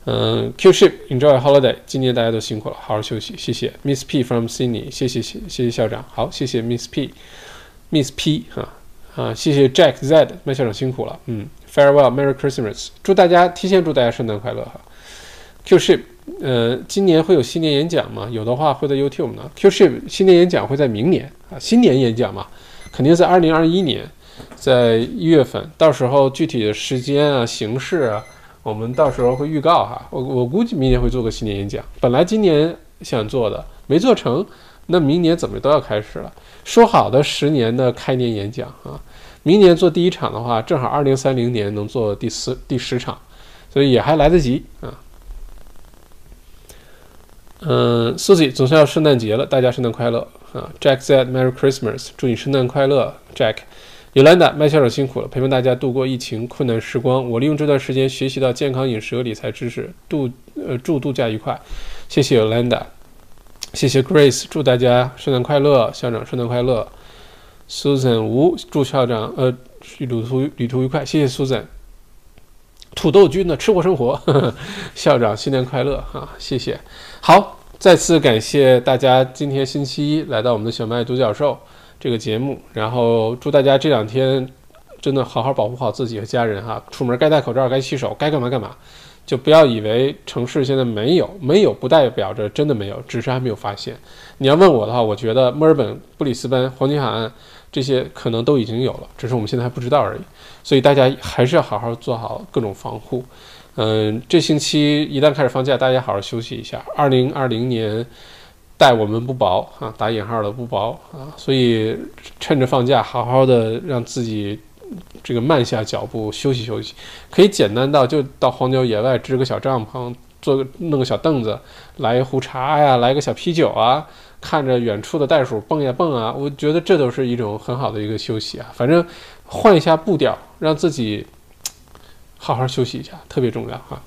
嗯，Q ship enjoy holiday，今年大家都辛苦了，好好休息，谢谢。Miss P from Sydney，谢谢谢谢校长，好，谢谢 Miss P Miss P 哈啊，谢谢 Jack Z，麦校长辛苦了，嗯，Farewell，Merry Christmas，祝大家提前祝大家圣诞快乐哈。Q ship，呃，今年会有新年演讲吗？有的话会在 YouTube 呢。Q ship 新年演讲会在明年啊，新年演讲嘛，肯定在二零二一年，在一月份，到时候具体的时间啊、形式啊。我们到时候会预告哈，我我估计明年会做个新年演讲。本来今年想做的没做成，那明年怎么都要开始了。说好的十年的开年演讲啊，明年做第一场的话，正好二零三零年能做第四第十场，所以也还来得及啊。嗯，Susie 总算要圣诞节了，大家圣诞快乐啊！Jack said Merry Christmas，祝你圣诞快乐，Jack。尤兰达，麦校长辛苦了，陪伴大家度过疫情困难时光。我利用这段时间学习到健康饮食和理财知识，度呃祝度假愉快。谢谢尤兰达，谢谢 Grace，祝大家圣诞快乐，校长圣诞快乐。Susan 吴，祝校长呃旅途旅途愉快。谢谢 Susan。土豆君的吃货生活，呵 呵校长新年快乐啊！谢谢。好，再次感谢大家今天星期一来到我们的小麦独角兽。这个节目，然后祝大家这两天真的好好保护好自己和家人哈，出门该戴口罩，该洗手，该干嘛干嘛，就不要以为城市现在没有，没有不代表着真的没有，只是还没有发现。你要问我的话，我觉得墨尔本、布里斯班、黄金海岸这些可能都已经有了，只是我们现在还不知道而已。所以大家还是要好好做好各种防护。嗯，这星期一旦开始放假，大家好好休息一下。二零二零年。待我们不薄啊，打引号的不薄啊，所以趁着放假，好好的让自己这个慢下脚步，休息休息。可以简单到就到荒郊野外支个小帐篷，做个弄个小凳子，来一壶茶呀，来个小啤酒啊，看着远处的袋鼠蹦呀蹦啊，我觉得这都是一种很好的一个休息啊。反正换一下步调，让自己好好休息一下，特别重要哈。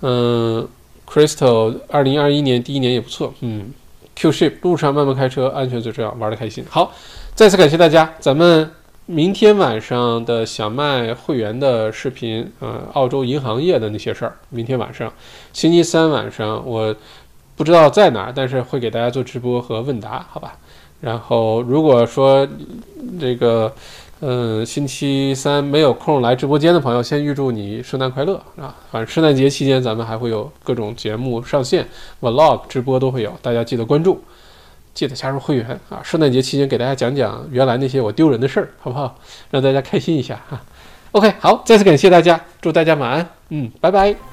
嗯。Crystal，二零二一年第一年也不错，嗯，Q ship 路上慢慢开车，安全最重要，玩的开心。好，再次感谢大家，咱们明天晚上的小麦会员的视频，呃，澳洲银行业的那些事儿，明天晚上，星期三晚上我不知道在哪儿，但是会给大家做直播和问答，好吧？然后如果说这个。嗯，星期三没有空来直播间的朋友，先预祝你圣诞快乐啊！反正圣诞节期间咱们还会有各种节目上线，vlog 直播都会有，大家记得关注，记得加入会员啊！圣诞节期间给大家讲讲原来那些我丢人的事儿，好不好？让大家开心一下哈。OK，好，再次感谢大家，祝大家晚安，嗯，拜拜。